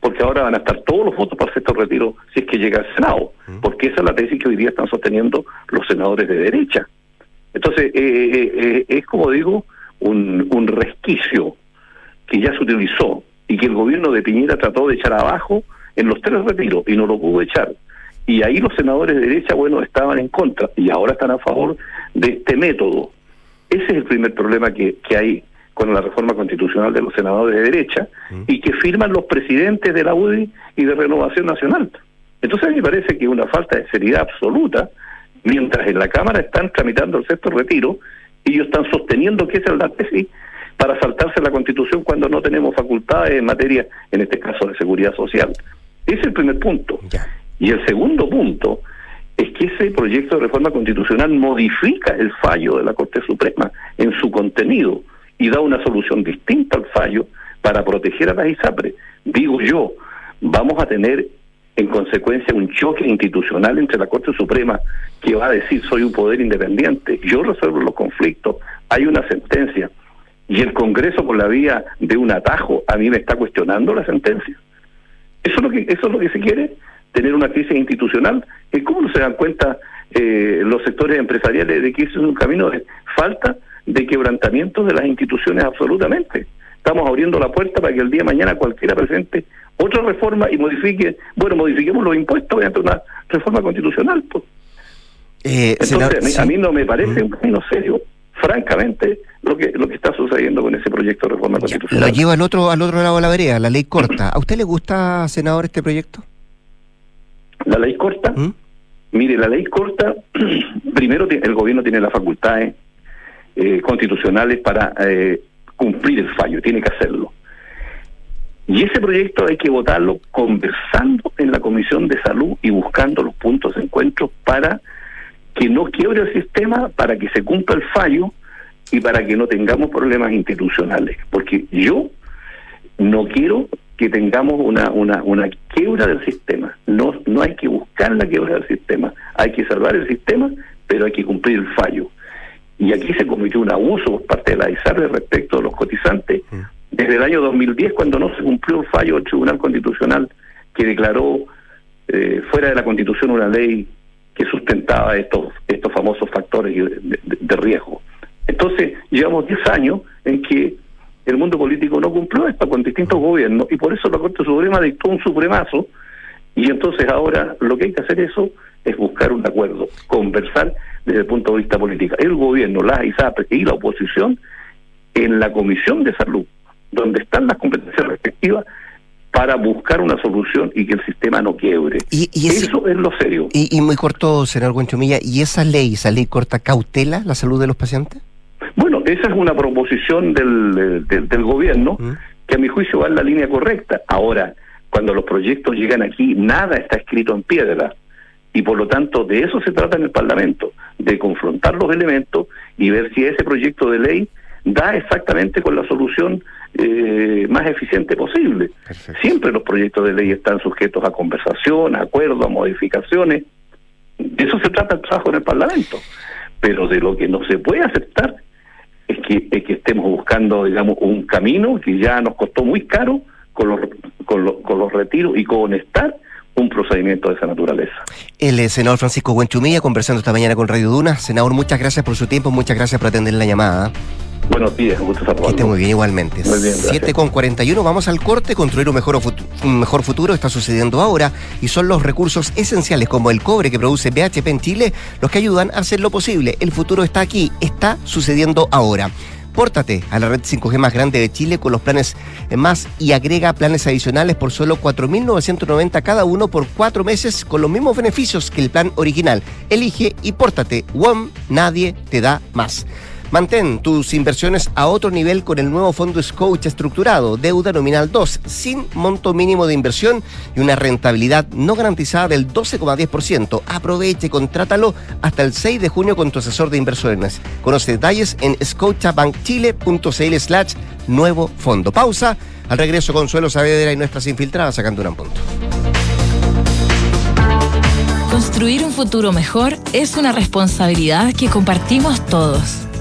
porque ahora van a estar todos los votos para este retiro si es que llega al Senado, porque esa es la tesis que hoy día están sosteniendo los senadores de derecha. Entonces, eh, eh, eh, es como digo, un, un resquicio que ya se utilizó y que el gobierno de Piñera trató de echar abajo en los tres retiros y no lo pudo echar. Y ahí los senadores de derecha, bueno, estaban en contra y ahora están a favor de este método. Ese es el primer problema que, que hay con la reforma constitucional de los senadores de derecha y que firman los presidentes de la UDI y de Renovación Nacional. Entonces a mí me parece que es una falta de seriedad absoluta, mientras en la Cámara están tramitando el sexto retiro, y ellos están sosteniendo que esa es la tesis para saltarse la Constitución cuando no tenemos facultades en materia, en este caso, de seguridad social. Ese es el primer punto. Y el segundo punto es que ese proyecto de reforma constitucional modifica el fallo de la Corte Suprema en su contenido y da una solución distinta al fallo para proteger a las ISAPRE. Digo yo, vamos a tener en consecuencia un choque institucional entre la Corte Suprema que va a decir soy un poder independiente, yo resuelvo los conflictos, hay una sentencia y el Congreso por la vía de un atajo a mí me está cuestionando la sentencia. Eso es lo que eso es lo que se quiere, tener una crisis institucional. ¿Y cómo no se dan cuenta eh, los sectores empresariales de que eso es un camino de falta de quebrantamiento de las instituciones absolutamente? Estamos abriendo la puerta para que el día de mañana cualquiera presente otra reforma y modifique, bueno, modifiquemos los impuestos mediante una reforma constitucional. Pues. Eh, Entonces, a, mí, no me parece un camino serio francamente lo que lo que está sucediendo con ese proyecto de reforma constitucional. Lo lleva al otro al otro lado de la vereda, la ley corta. ¿A usted le gusta, senador, este proyecto? La ley corta. ¿Mm? Mire, la ley corta, <clears throat> primero el gobierno tiene las facultades eh, constitucionales para eh, cumplir el fallo, tiene que hacerlo. Y ese proyecto hay que votarlo conversando en la Comisión de Salud y buscando los puntos de encuentro para que no quiebre el sistema, para que se cumpla el fallo y para que no tengamos problemas institucionales. Porque yo no quiero que tengamos una, una, una quiebra del sistema. No, no hay que buscar la quiebra del sistema. Hay que salvar el sistema, pero hay que cumplir el fallo. Y aquí se cometió un abuso por parte de la ISARE respecto a los cotizantes. Desde el año 2010, cuando no se cumplió el fallo del Tribunal Constitucional que declaró eh, fuera de la Constitución una ley que sustentaba estos estos famosos factores de, riesgo. Entonces, llevamos 10 años en que el mundo político no cumplió esto con distintos gobiernos y por eso la Corte Suprema dictó un supremazo y entonces ahora lo que hay que hacer eso es buscar un acuerdo, conversar desde el punto de vista político. El gobierno, la ISAP y la oposición en la Comisión de Salud, donde están las competencias respectivas, para buscar una solución y que el sistema no quiebre. Y, Eso es lo serio. Y, muy corto, senador Guenchumilla, ¿y esa ley, esa ley corta, cautela la salud de los pacientes? Bueno, esa es una proposición del, del, gobierno que a mi juicio va en la línea correcta. Ahora, cuando los proyectos llegan aquí, nada está escrito en piedra. Y por lo tanto, de eso se trata en el Parlamento, de confrontar los elementos y ver si ese proyecto de ley da exactamente con la solución eh, más eficiente posible. Siempre los proyectos de ley están sujetos a conversación, a acuerdos, a modificaciones. De eso se trata el trabajo en el Parlamento. Pero de lo que no se puede aceptar es que, es que estemos buscando, digamos, un camino que ya nos costó muy caro con los, con, los, con los retiros y con estar un procedimiento de esa naturaleza. El eh, senador Francisco Buenchumilla conversando esta mañana con Radio Duna. Senador, muchas gracias por su tiempo, muchas gracias por atender la llamada. Buenos días, un gusto Que esté saludarlo. muy bien igualmente. Muy bien, gracias. 7 con 41, vamos al corte. Construir un mejor, futu- un mejor futuro está sucediendo ahora y son los recursos esenciales como el cobre que produce BHP en Chile los que ayudan a hacer lo posible. El futuro está aquí, está sucediendo ahora. Pórtate a la red 5G más grande de Chile con los planes más y agrega planes adicionales por solo 4.990 cada uno por cuatro meses con los mismos beneficios que el plan original. Elige y pórtate. WOM, nadie te da más. Mantén tus inversiones a otro nivel con el nuevo fondo Scotia estructurado, deuda nominal 2, sin monto mínimo de inversión y una rentabilidad no garantizada del 12,10%. Aproveche y contrátalo hasta el 6 de junio con tu asesor de inversiones. Conoce detalles en scotiabankchile.cl slash nuevo fondo. Pausa. Al regreso, Consuelo Saavedra y nuestras infiltradas sacando un punto. Construir un futuro mejor es una responsabilidad que compartimos todos.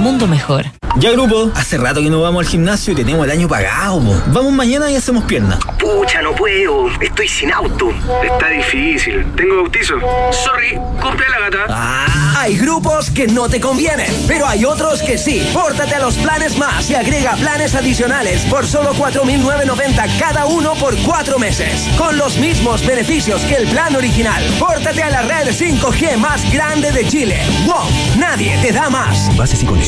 mundo mejor. Ya grupo, hace rato que no vamos al gimnasio y tenemos el año pagado. mo. Vamos mañana y hacemos pierna. Pucha, no puedo. Estoy sin auto. Está difícil. Tengo bautizo. Sorry, compré la gata. Ah, Hay grupos que no te convienen, pero hay otros que sí. Pórtate a los planes más y agrega planes adicionales por solo 4.990 cada uno por cuatro meses. Con los mismos beneficios que el plan original. Pórtate a la red 5G más grande de Chile. WOM, nadie te da más. Bases y condiciones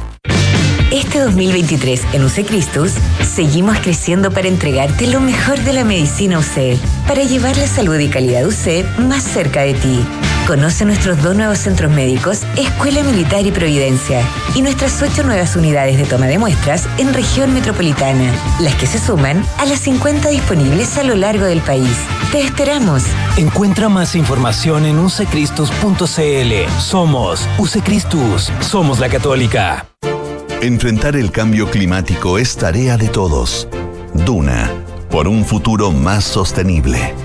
Este 2023 en UC Cristus seguimos creciendo para entregarte lo mejor de la medicina UC, para llevar la salud y calidad UC más cerca de ti. Conoce nuestros dos nuevos centros médicos, Escuela Militar y Providencia, y nuestras ocho nuevas unidades de toma de muestras en región metropolitana, las que se suman a las 50 disponibles a lo largo del país. Te esperamos. Encuentra más información en ucecristus.cl. Somos Ucecristus. Somos la católica. Enfrentar el cambio climático es tarea de todos. Duna, por un futuro más sostenible.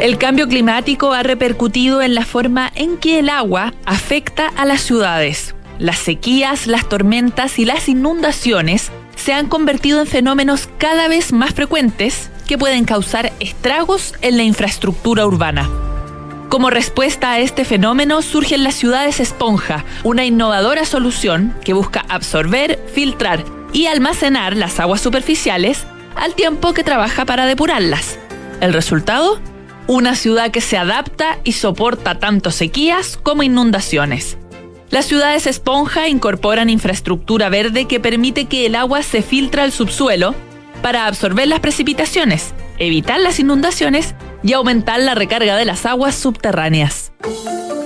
El cambio climático ha repercutido en la forma en que el agua afecta a las ciudades. Las sequías, las tormentas y las inundaciones se han convertido en fenómenos cada vez más frecuentes que pueden causar estragos en la infraestructura urbana. Como respuesta a este fenómeno surgen las ciudades esponja, una innovadora solución que busca absorber, filtrar y almacenar las aguas superficiales al tiempo que trabaja para depurarlas. ¿El resultado? Una ciudad que se adapta y soporta tanto sequías como inundaciones. Las ciudades esponja incorporan infraestructura verde que permite que el agua se filtre al subsuelo para absorber las precipitaciones, evitar las inundaciones y aumentar la recarga de las aguas subterráneas.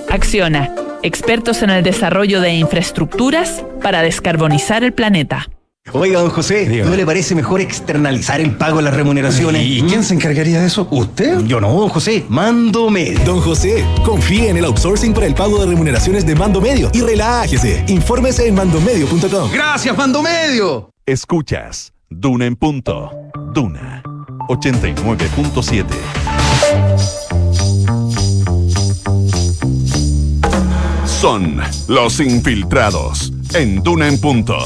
Acciona, expertos en el desarrollo de infraestructuras para descarbonizar el planeta. Oiga, don José, ¿no le parece mejor externalizar el pago de las remuneraciones? ¿Y quién se encargaría de eso? ¿Usted? Yo no, don José. Mando Medio. Don José, confíe en el outsourcing para el pago de remuneraciones de Mando Medio y relájese. Infórmese en mandomedio.com. ¡Gracias, Mando Medio! Escuchas Duna en punto. Duna 89.7. Son los infiltrados en Duna en punto.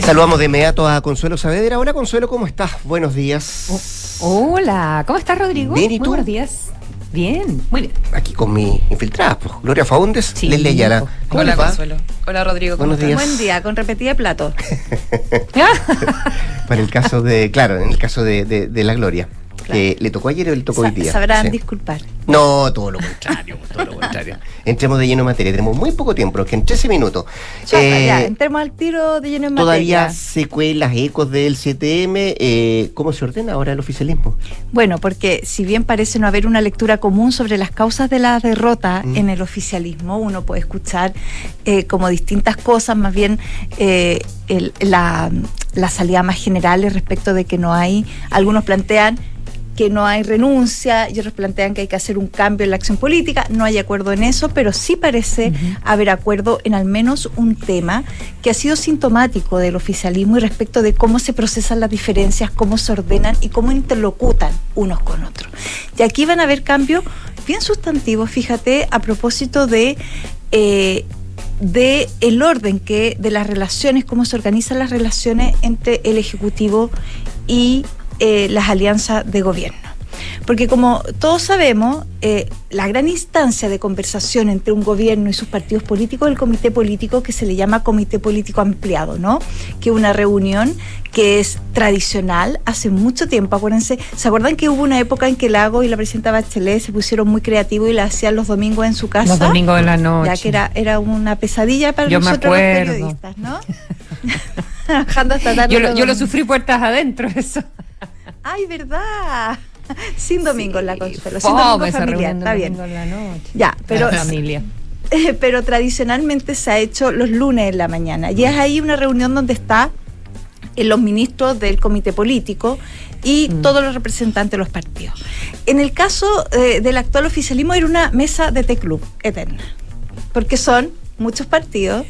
Saludamos de inmediato a Consuelo Saavedra. Hola Consuelo, ¿cómo estás? Buenos días. Hola, ¿cómo estás, Rodrigo? Bien, ¿y Muy tú? buenos días. Bien, muy bien. Aquí con mi infiltrada, pues, Gloria Faúndes, Leslie Ayala. ¿Cómo Hola, les va? Consuelo. Hola, Rodrigo. ¿cómo Buenos estás? días. Buen día, con repetida plato. <laughs> Para el caso de, claro, en el caso de, de- de la Gloria. Que le tocó ayer y le tocó Sa- hoy día. sabrán Sí. disculpar. No, todo lo contrario, todo lo contrario. <laughs> Entremos de lleno en materia. Tenemos muy poco tiempo, que en 13 minutos. Ya, Eh, ya, entremos al tiro de lleno en todavía materia. secuelas, ecos del 7M. eh, ¿Cómo se ordena ahora el oficialismo? Bueno, porque si bien parece no haber una lectura común sobre las causas de la derrota Mm. en el oficialismo, uno puede escuchar eh, como distintas cosas, más bien eh, el- la, la salida más general respecto de que no hay, algunos plantean que no hay renuncia y otros plantean que hay que hacer un cambio en la acción política. No hay acuerdo en eso, pero sí parece haber acuerdo en al menos un tema que ha sido sintomático del oficialismo y respecto de cómo se procesan las diferencias, cómo se ordenan y cómo interlocutan unos con otros. Y aquí van a haber cambios bien sustantivos, fíjate, a propósito de... eh, de el orden que de las relaciones, cómo se organizan las relaciones entre el ejecutivo y eh, las alianzas de gobierno. Porque como todos sabemos, eh, la gran instancia de conversación entre un gobierno y sus partidos políticos es el comité político que se le llama comité político ampliado, ¿no? Que es una reunión que es tradicional hace mucho tiempo, acuérdense, ¿se acuerdan que hubo una época en que Lago y la presidenta Bachelet se pusieron muy creativos y la hacían los domingos en su casa? Los domingos de la noche. Ya que era, era una pesadilla para Yo me nosotros los periodistas, ¿no? <laughs> Trabajando hasta tarde. Yo lo, yo lo sufrí puertas adentro, <laughs> eso. Ay, verdad. Sin domingo en la consuelo. Sin domingo esa familiar, está bien. domingo en la noche. Ya, pero, La familia. <laughs> eh, pero tradicionalmente se ha hecho los lunes en la mañana. Y es ahí una reunión donde está eh, los ministros del comité político y Mm. todos los representantes de los partidos. En el caso eh, del actual oficialismo era una mesa de T-Club eterna, porque son muchos partidos,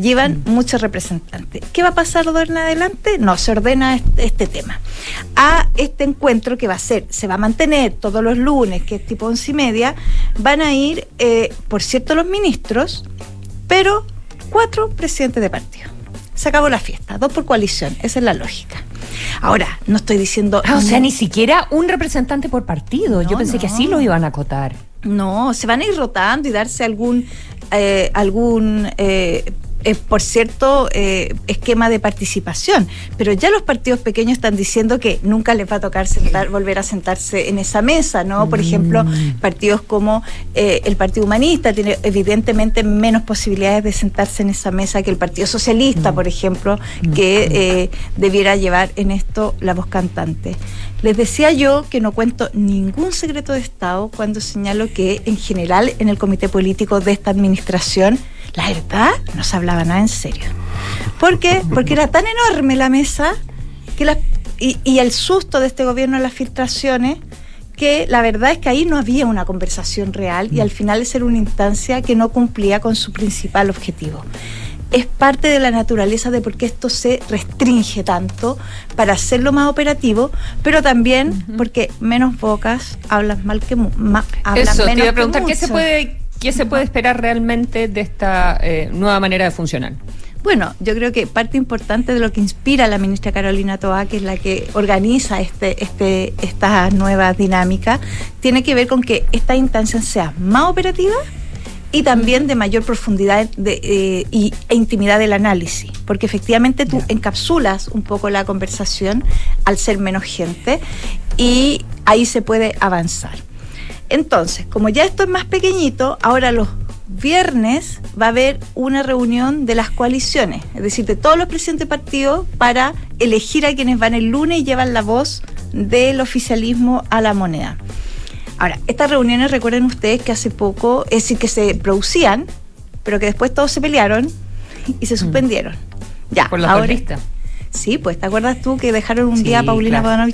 llevan muchos representantes. ¿Qué va a pasar de ahora en adelante? No, se ordena este, este tema. A este encuentro que va a ser, se va a mantener todos los lunes, que es tipo once y media, van a ir, eh, por cierto, los ministros, pero cuatro presidentes de partido. Se acabó la fiesta, dos por coalición, esa es la lógica. Ahora, no estoy diciendo... Ah, o sea, ni siquiera un representante por partido. Yo No, pensé que así lo iban a acotar. No, se van a ir rotando y darse algún, eh, algún eh, eh, por cierto, eh, esquema de participación. Pero ya los partidos pequeños están diciendo que nunca les va a tocar sentar, volver a sentarse en esa mesa, ¿no? Por ejemplo, partidos como eh, el Partido Humanista tiene evidentemente menos posibilidades de sentarse en esa mesa que el Partido Socialista, por ejemplo, que eh, debiera llevar en esto la voz cantante. Les decía yo que no cuento ningún secreto de Estado cuando señalo que en general en el comité político de esta administración, la verdad, no se hablaba nada en serio. ¿Por qué? Porque era tan enorme la mesa que las- y, y el susto de este gobierno en las filtraciones que la verdad es que ahí no había una conversación real y al final es era una instancia que no cumplía con su principal objetivo. Es parte de la naturaleza de por qué esto se restringe tanto para hacerlo más operativo, pero también porque menos bocas hablan mal que hablan Eso, te menos iba a que preguntar qué se puede, qué se puede esperar realmente de esta eh, nueva manera de funcionar. Bueno, yo creo que parte importante de lo que inspira a la ministra Carolina Toa, que es la que organiza este, este, esta nueva dinámica, tiene que ver con que esta instancia sea más operativa y también de mayor profundidad de, eh, y, e intimidad del análisis, porque efectivamente tú encapsulas un poco la conversación al ser menos gente y ahí se puede avanzar. Entonces, como ya esto es más pequeñito, ahora los viernes va a haber una reunión de las coaliciones, es decir, de todos los presidentes de partidos para elegir a quienes van el lunes y llevan la voz del oficialismo a la moneda. Ahora, estas reuniones, recuerden ustedes que hace poco, es decir, que se producían, pero que después todos se pelearon y se suspendieron. Ya, Por la ahora. Sí, pues te acuerdas tú que dejaron un Sí, día a Paulina claro.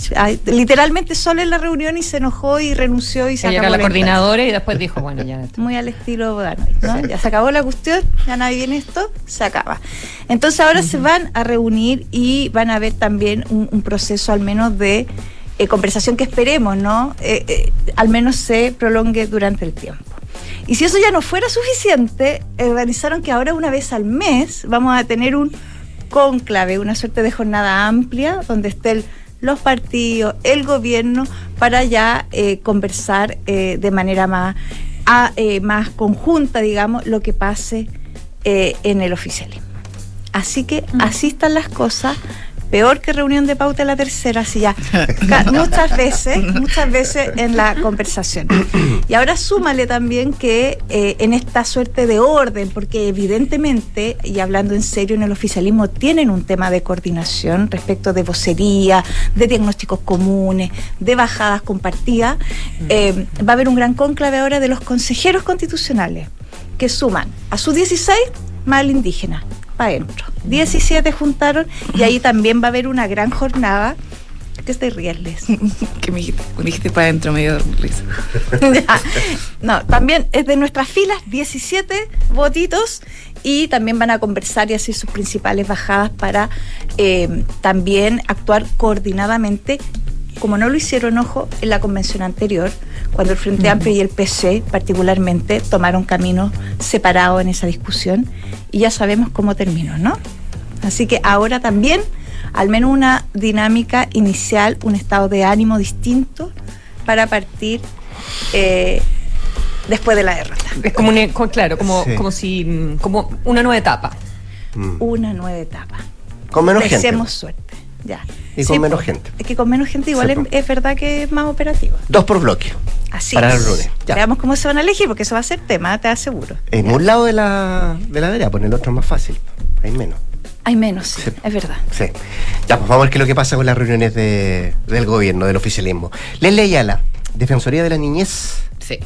Literalmente sola en la reunión y se enojó y renunció y se Ella acabó era la coordinadora y después dijo, bueno, ya. Muy al estilo Bodanovich, ¿no? Ya se acabó la cuestión, ya nadie viene esto, se acaba. Entonces ahora se van a reunir y van a ver también un, un proceso al menos de eh, conversación que esperemos, ¿no? Eh, eh, al menos se prolongue durante el tiempo. Y si eso ya no fuera suficiente, organizaron que ahora una vez al mes vamos a tener un cónclave, una suerte de jornada amplia donde estén los partidos, el gobierno, para ya eh, conversar eh, de manera más, a- eh, más conjunta, digamos, lo que pase en el oficialismo. Así que así están las cosas. Peor que reunión de pauta la tercera, así ya. Muchas veces, muchas veces en la conversación. Y ahora súmale también que eh, en esta suerte de orden, porque evidentemente, y hablando en serio, en el oficialismo tienen un tema de coordinación respecto de vocería, de diagnósticos comunes, de bajadas compartidas, eh, va a haber un gran cónclave ahora de los consejeros constitucionales que suman a sus 16 más el indígena, para adentro. 17 juntaron y ahí también va a haber una gran jornada. ¿Qué estáis riesles? <laughs> que me dijiste, me dijiste para adentro, me dio risa. Ya. <laughs> no, también es de nuestras filas 17 votitos y también van a conversar y hacer sus principales bajadas para eh, también actuar coordinadamente, como no lo hicieron, ojo, en la convención anterior, cuando el Frente Amplio y el PC particularmente tomaron caminos separados en esa discusión y ya sabemos cómo terminó, ¿no? Así que ahora también, al menos una dinámica inicial, un estado de ánimo distinto para partir eh, después de la derrota. Es como, un- co- claro, como, Sí. como si, mm, como una nueva etapa. Una nueva etapa. Con menos gente. Deseemos suerte. Ya. Y con Sí, menos gente. Es que con menos gente igual es, verdad que es más operativo. Dos por bloque. Así Para es. el lunes. Ya. Veamos cómo se van a elegir, porque eso va a ser tema, te aseguro. En un lado de la, de la vereda, pues en el otro es más fácil. Hay menos. Hay menos, sí, Sí. es verdad. Sí. Ya, pues vamos a ver qué es lo que pasa con las reuniones de, del gobierno, del oficialismo. Leslie Ayala, Defensoría de la Niñez. Sí.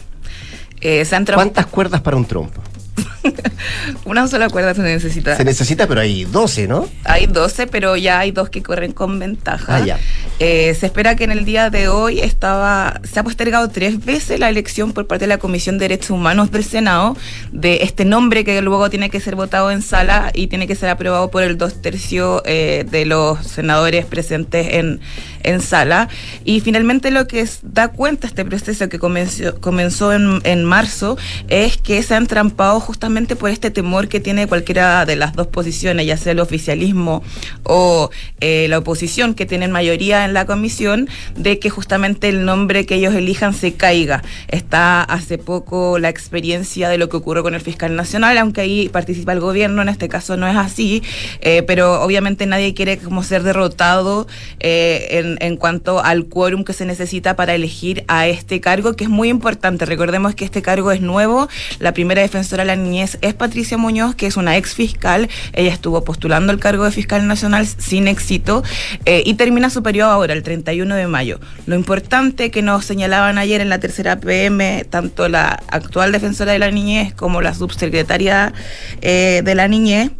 Eh, se han tra- ¿Cuántas cuerdas para un trompo? <laughs> Una sola cuerda se necesita. Se necesita, pero hay 12, ¿no? Hay 12, pero ya hay dos que corren con ventaja. Ah, ya. Eh, se espera que en el día de hoy estaba, se ha postergado tres veces la elección por parte de la Comisión de Derechos Humanos del Senado de este nombre que luego tiene que ser votado en sala y tiene que ser aprobado por el dos tercios eh, de los senadores presentes en, en sala. Y finalmente lo que es- da cuenta este proceso que comenzó, comenzó en, en marzo es que se han trampado justamente por este temor que tiene cualquiera de las dos posiciones, ya sea el oficialismo o eh, la oposición, que tienen mayoría en la comisión, de que justamente el nombre que ellos elijan se caiga. Está hace poco la experiencia de lo que ocurrió con el fiscal nacional, aunque ahí participa el gobierno, en este caso no es así, eh, pero obviamente nadie quiere como ser derrotado eh, en, en cuanto al quórum que se necesita para elegir a este cargo, que es muy importante. Recordemos que este cargo es nuevo. La primera defensora de la niñez es Patricia Muñoz, que es una ex fiscal. Ella estuvo postulando el cargo de fiscal nacional sin éxito eh, y termina su periodo ahora, el 31 de mayo. Lo importante que nos señalaban ayer en la tercera PM, tanto la actual defensora de la niñez como la subsecretaria eh, de la niñez,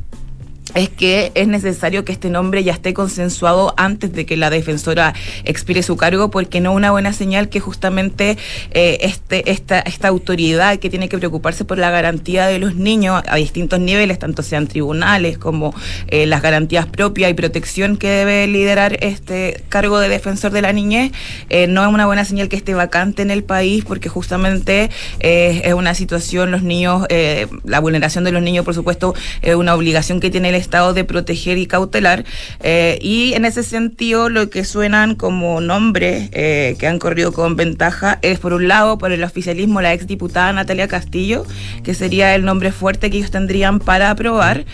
es que es necesario que este nombre ya esté consensuado antes de que la defensora expire su cargo, porque no una buena señal que justamente eh, este, esta, esta autoridad que tiene que preocuparse por la garantía de los niños a distintos niveles, tanto sean tribunales como eh, las garantías propias y protección que debe liderar este cargo de defensor de la niñez, eh, no es una buena señal que esté vacante en el país, porque justamente es una situación, los niños, la vulneración de los niños, por supuesto, es una obligación que tiene el Estado de proteger y cautelar. eh, y en ese sentido, lo que suenan como nombres eh, que han corrido con ventaja es, por un lado, por el oficialismo, la exdiputada Natalia Castillo, que sería el nombre fuerte que ellos tendrían para aprobar.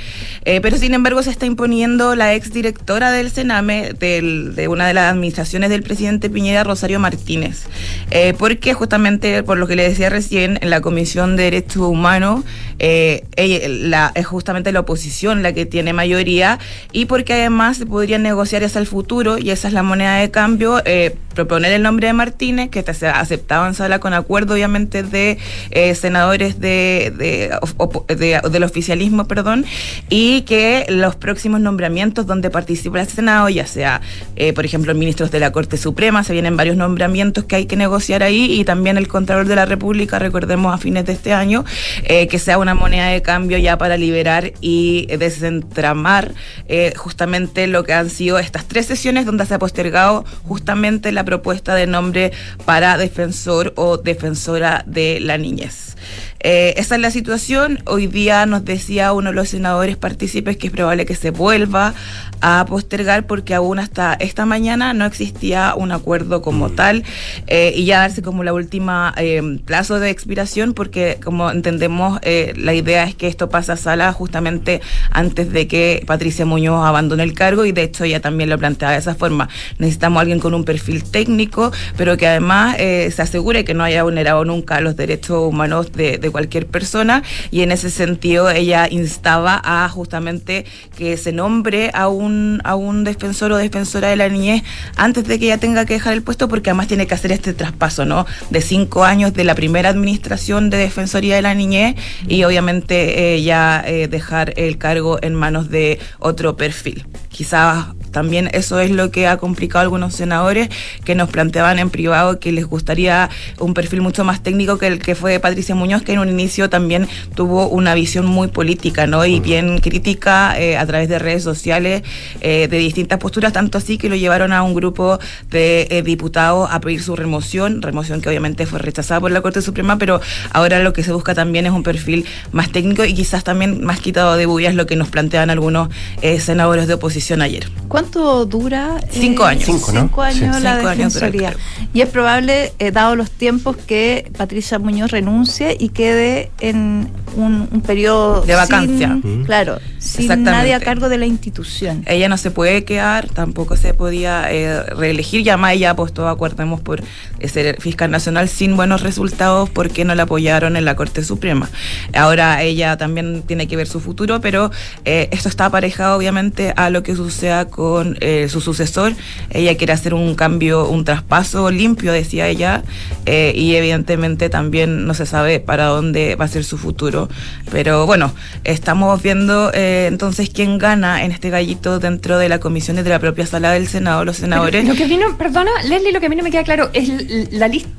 Eh, pero, sin embargo, se está imponiendo la exdirectora del Sename, del- de una de las administraciones del presidente Piñera, Rosario Martínez. Eh, porque, justamente, por lo que le decía recién, en la Comisión de Derechos Humanos, eh, ella- la, es justamente la oposición la que tiene mayoría y porque además se podría negociar hacia el futuro y esa es la moneda de cambio, eh, proponer el nombre de Martínez, que se ha aceptado en sala con acuerdo obviamente de eh, senadores de, de- del oficialismo, perdón, y que los próximos nombramientos donde participa el Senado, ya sea, eh, por ejemplo, ministros de la Corte Suprema, se vienen varios nombramientos que hay que negociar ahí y también el Contralor de la República, recordemos a fines de este año, que sea una moneda de cambio ya para liberar y desentramar eh, justamente lo que han sido estas tres sesiones donde se ha postergado justamente la propuesta de nombre para defensor o defensora de la niñez. Eh, esa es la situación. Hoy día nos decía uno de los senadores partícipes que es probable que se vuelva a postergar porque aún hasta esta mañana no existía un acuerdo como tal eh, y ya darse como la última eh, plazo de expiración porque como entendemos eh, la idea es que esto pasa a sala justamente antes de que Patricia Muñoz abandone el cargo y de hecho ella también lo planteaba de esa forma. Necesitamos a alguien con un perfil técnico pero que además se asegure que no haya vulnerado nunca los derechos humanos de, de cualquier persona y en ese sentido ella instaba a justamente que se nombre a un, a un defensor o defensora de la niñez antes de que ella tenga que dejar el puesto porque además tiene que hacer este traspaso, ¿no? De cinco años de la primera administración de Defensoría de la Niñez y obviamente eh, ya eh, dejar el cargo en manos de otro perfil. Quizás también eso es lo que ha complicado a algunos senadores que nos planteaban en privado que les gustaría un perfil mucho más técnico que el que fue Patricia Muñoz, que en un inicio también tuvo una visión muy política, ¿no? Y bien crítica eh, a través de redes sociales eh, de distintas posturas, tanto así que lo llevaron a un grupo de eh, diputados a pedir su remoción, remoción que obviamente fue rechazada por la Corte Suprema, pero ahora lo que se busca también es un perfil más técnico y quizás también más quitado de bullas lo que nos plantean algunos senadores de oposición ayer. ¿Cuánto dura? eh, Cinco años. Cinco, años Sí. la Cinco años defensoría. y es probable, eh, dado los tiempos, que Patricia Muñoz renuncie y quede en un, un periodo De vacancia. sin- claro, sin Exactamente. nadie a cargo de la institución. Ella no se puede quedar, tampoco se podía eh, reelegir. Ya más ella apostó, acordemos, por eh, ser fiscal nacional sin buenos resultados porque no la apoyaron en la Corte Suprema. Ahora ella también tiene que ver su futuro, pero eh, esto está aparejado obviamente a lo que suceda con eh, su sucesor. Ella quiere hacer un cambio, un traspaso limpio, decía ella, eh, y evidentemente también no se sabe para dónde va a ser su futuro. Pero bueno, estamos viendo eh, entonces quién gana en este gallito dentro de la comisión y de la propia sala del Senado, los senadores. Pero Lo que vino, perdona, Leslie, lo que a mí no me queda claro es la lista.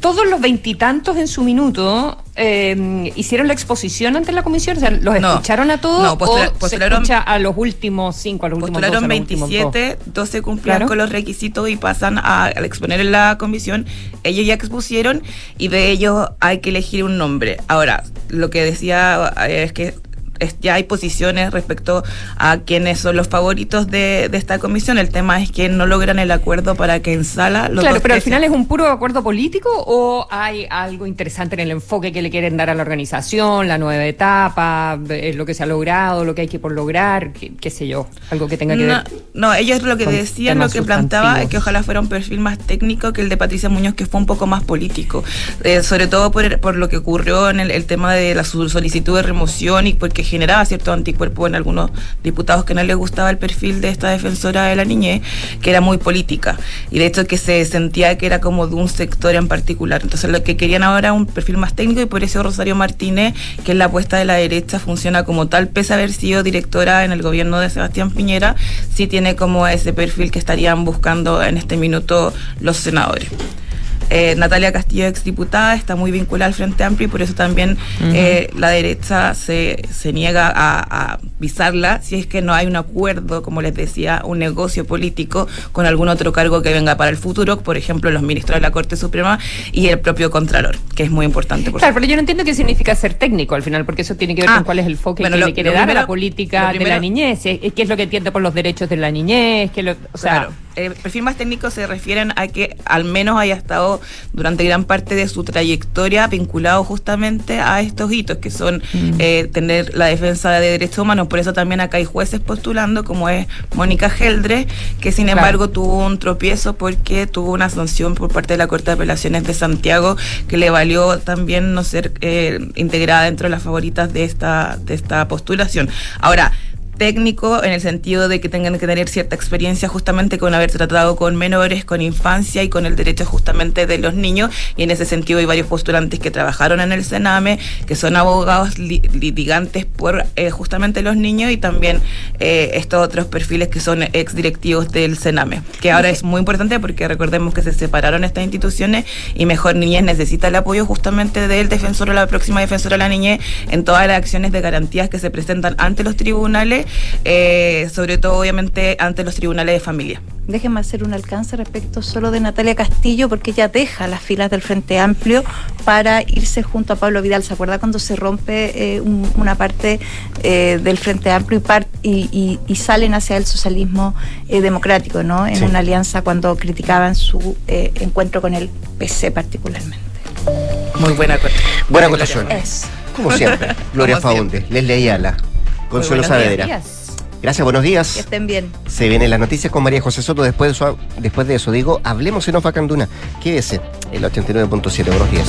todos los veintitantos en su minuto eh, hicieron la exposición ante la comisión, o sea, los No. escucharon a todos No, postula- o postularon- se escucha a los últimos cinco, a los últimos Postularon los últimos dos? 27, 12 cumplían Claro. con los requisitos y pasan a, al exponer en la comisión. Ellos ya expusieron y de ellos hay que elegir un nombre. Ahora, lo que decía eh, es que es- ya hay posiciones respecto a quiénes son los favoritos de, de esta comisión. El tema es que no logran el acuerdo para que en sala los Claro, pero al final es un puro acuerdo político o hay algo interesante en el enfoque que le quieren dar a la organización, la nueva etapa, eh, lo que se ha logrado, lo que hay que por lograr, qué, sé yo, algo que tenga que no, ver. no, ellos lo que decían, lo que planteaba es que ojalá fuera un perfil más técnico que el de Patricia Muñoz, que fue un poco más político. Eh, sobre todo por, por lo que ocurrió en el, el tema de la solicitud de remoción y porque generaba cierto anticuerpo en algunos diputados que no les gustaba el perfil de esta defensora de la niñez, que era muy política. Y de hecho que se sentía que era como de un sector en particular. Entonces lo que querían ahora un perfil más técnico y por eso Rosario Martínez, que es la apuesta de la derecha, funciona como tal, pese a haber sido directora en el gobierno de Sebastián Piñera, sí tiene como ese perfil que estarían buscando en este minuto los senadores. Eh, Natalia Castillo, exdiputada, está muy vinculada al Frente Amplio y por eso también eh, la derecha se, se niega a, a visarla si es que no hay un acuerdo, como les decía, un negocio político con algún otro cargo que venga para el futuro, por ejemplo, los ministros de la Corte Suprema y el propio Contralor, que es muy importante. Por Claro, pero yo no entiendo qué significa ser técnico al final, porque eso tiene que ver Ah, con cuál es el enfoque bueno, que lo- le quiere dar a primero- la política de la niñez, qué es lo que entiende por los derechos de la niñez, qué lo, o sea, Claro. El perfil más técnico se refieren a que al menos haya estado durante gran parte de su trayectoria vinculado justamente a estos hitos, que son Mm. eh, tener la defensa de derechos humanos. Por eso también acá hay jueces postulando, como es Mónica Geldre, que sin Claro. embargo tuvo un tropiezo porque tuvo una sanción por parte de la Corte de Apelaciones de Santiago que le valió también no ser eh, integrada dentro de las favoritas de esta, de esta postulación. Ahora, técnico en el sentido de que tengan que tener cierta experiencia justamente con haber tratado con menores, con infancia y con el derecho justamente de los niños. Y en ese sentido hay varios postulantes que trabajaron en el Sename, que son abogados li- litigantes por eh, justamente los niños y también eh, estos otros perfiles que son ex directivos del Sename, que ahora es muy importante porque recordemos que se separaron estas instituciones y Mejor Niñez necesita el apoyo justamente del defensor o la próxima defensora de la niñez en todas las acciones de garantías que se presentan ante los tribunales eh, sobre todo obviamente ante los tribunales de familia. Déjenme hacer un alcance respecto solo de Natalia Castillo, porque ella deja las filas del Frente Amplio para irse junto a Pablo Vidal. ¿Se acuerda cuando se rompe eh, un- una parte eh, del Frente Amplio y, par- y, y- y salen hacia el socialismo eh, democrático, ¿no? En Sí. una alianza cuando criticaban su eh, encuentro con el PC particularmente. Muy buena Buena acotación. Como siempre. <laughs> Gloria Faunde, Leslie Ayala, Consuelo buenos Saavedra. días. Gracias, buenos Que días. estén bien. Se vienen las noticias con María José Soto. Después de eso, después de eso digo, hablemos en Ofacanduna. Quédese, el 89.7. Buenos días.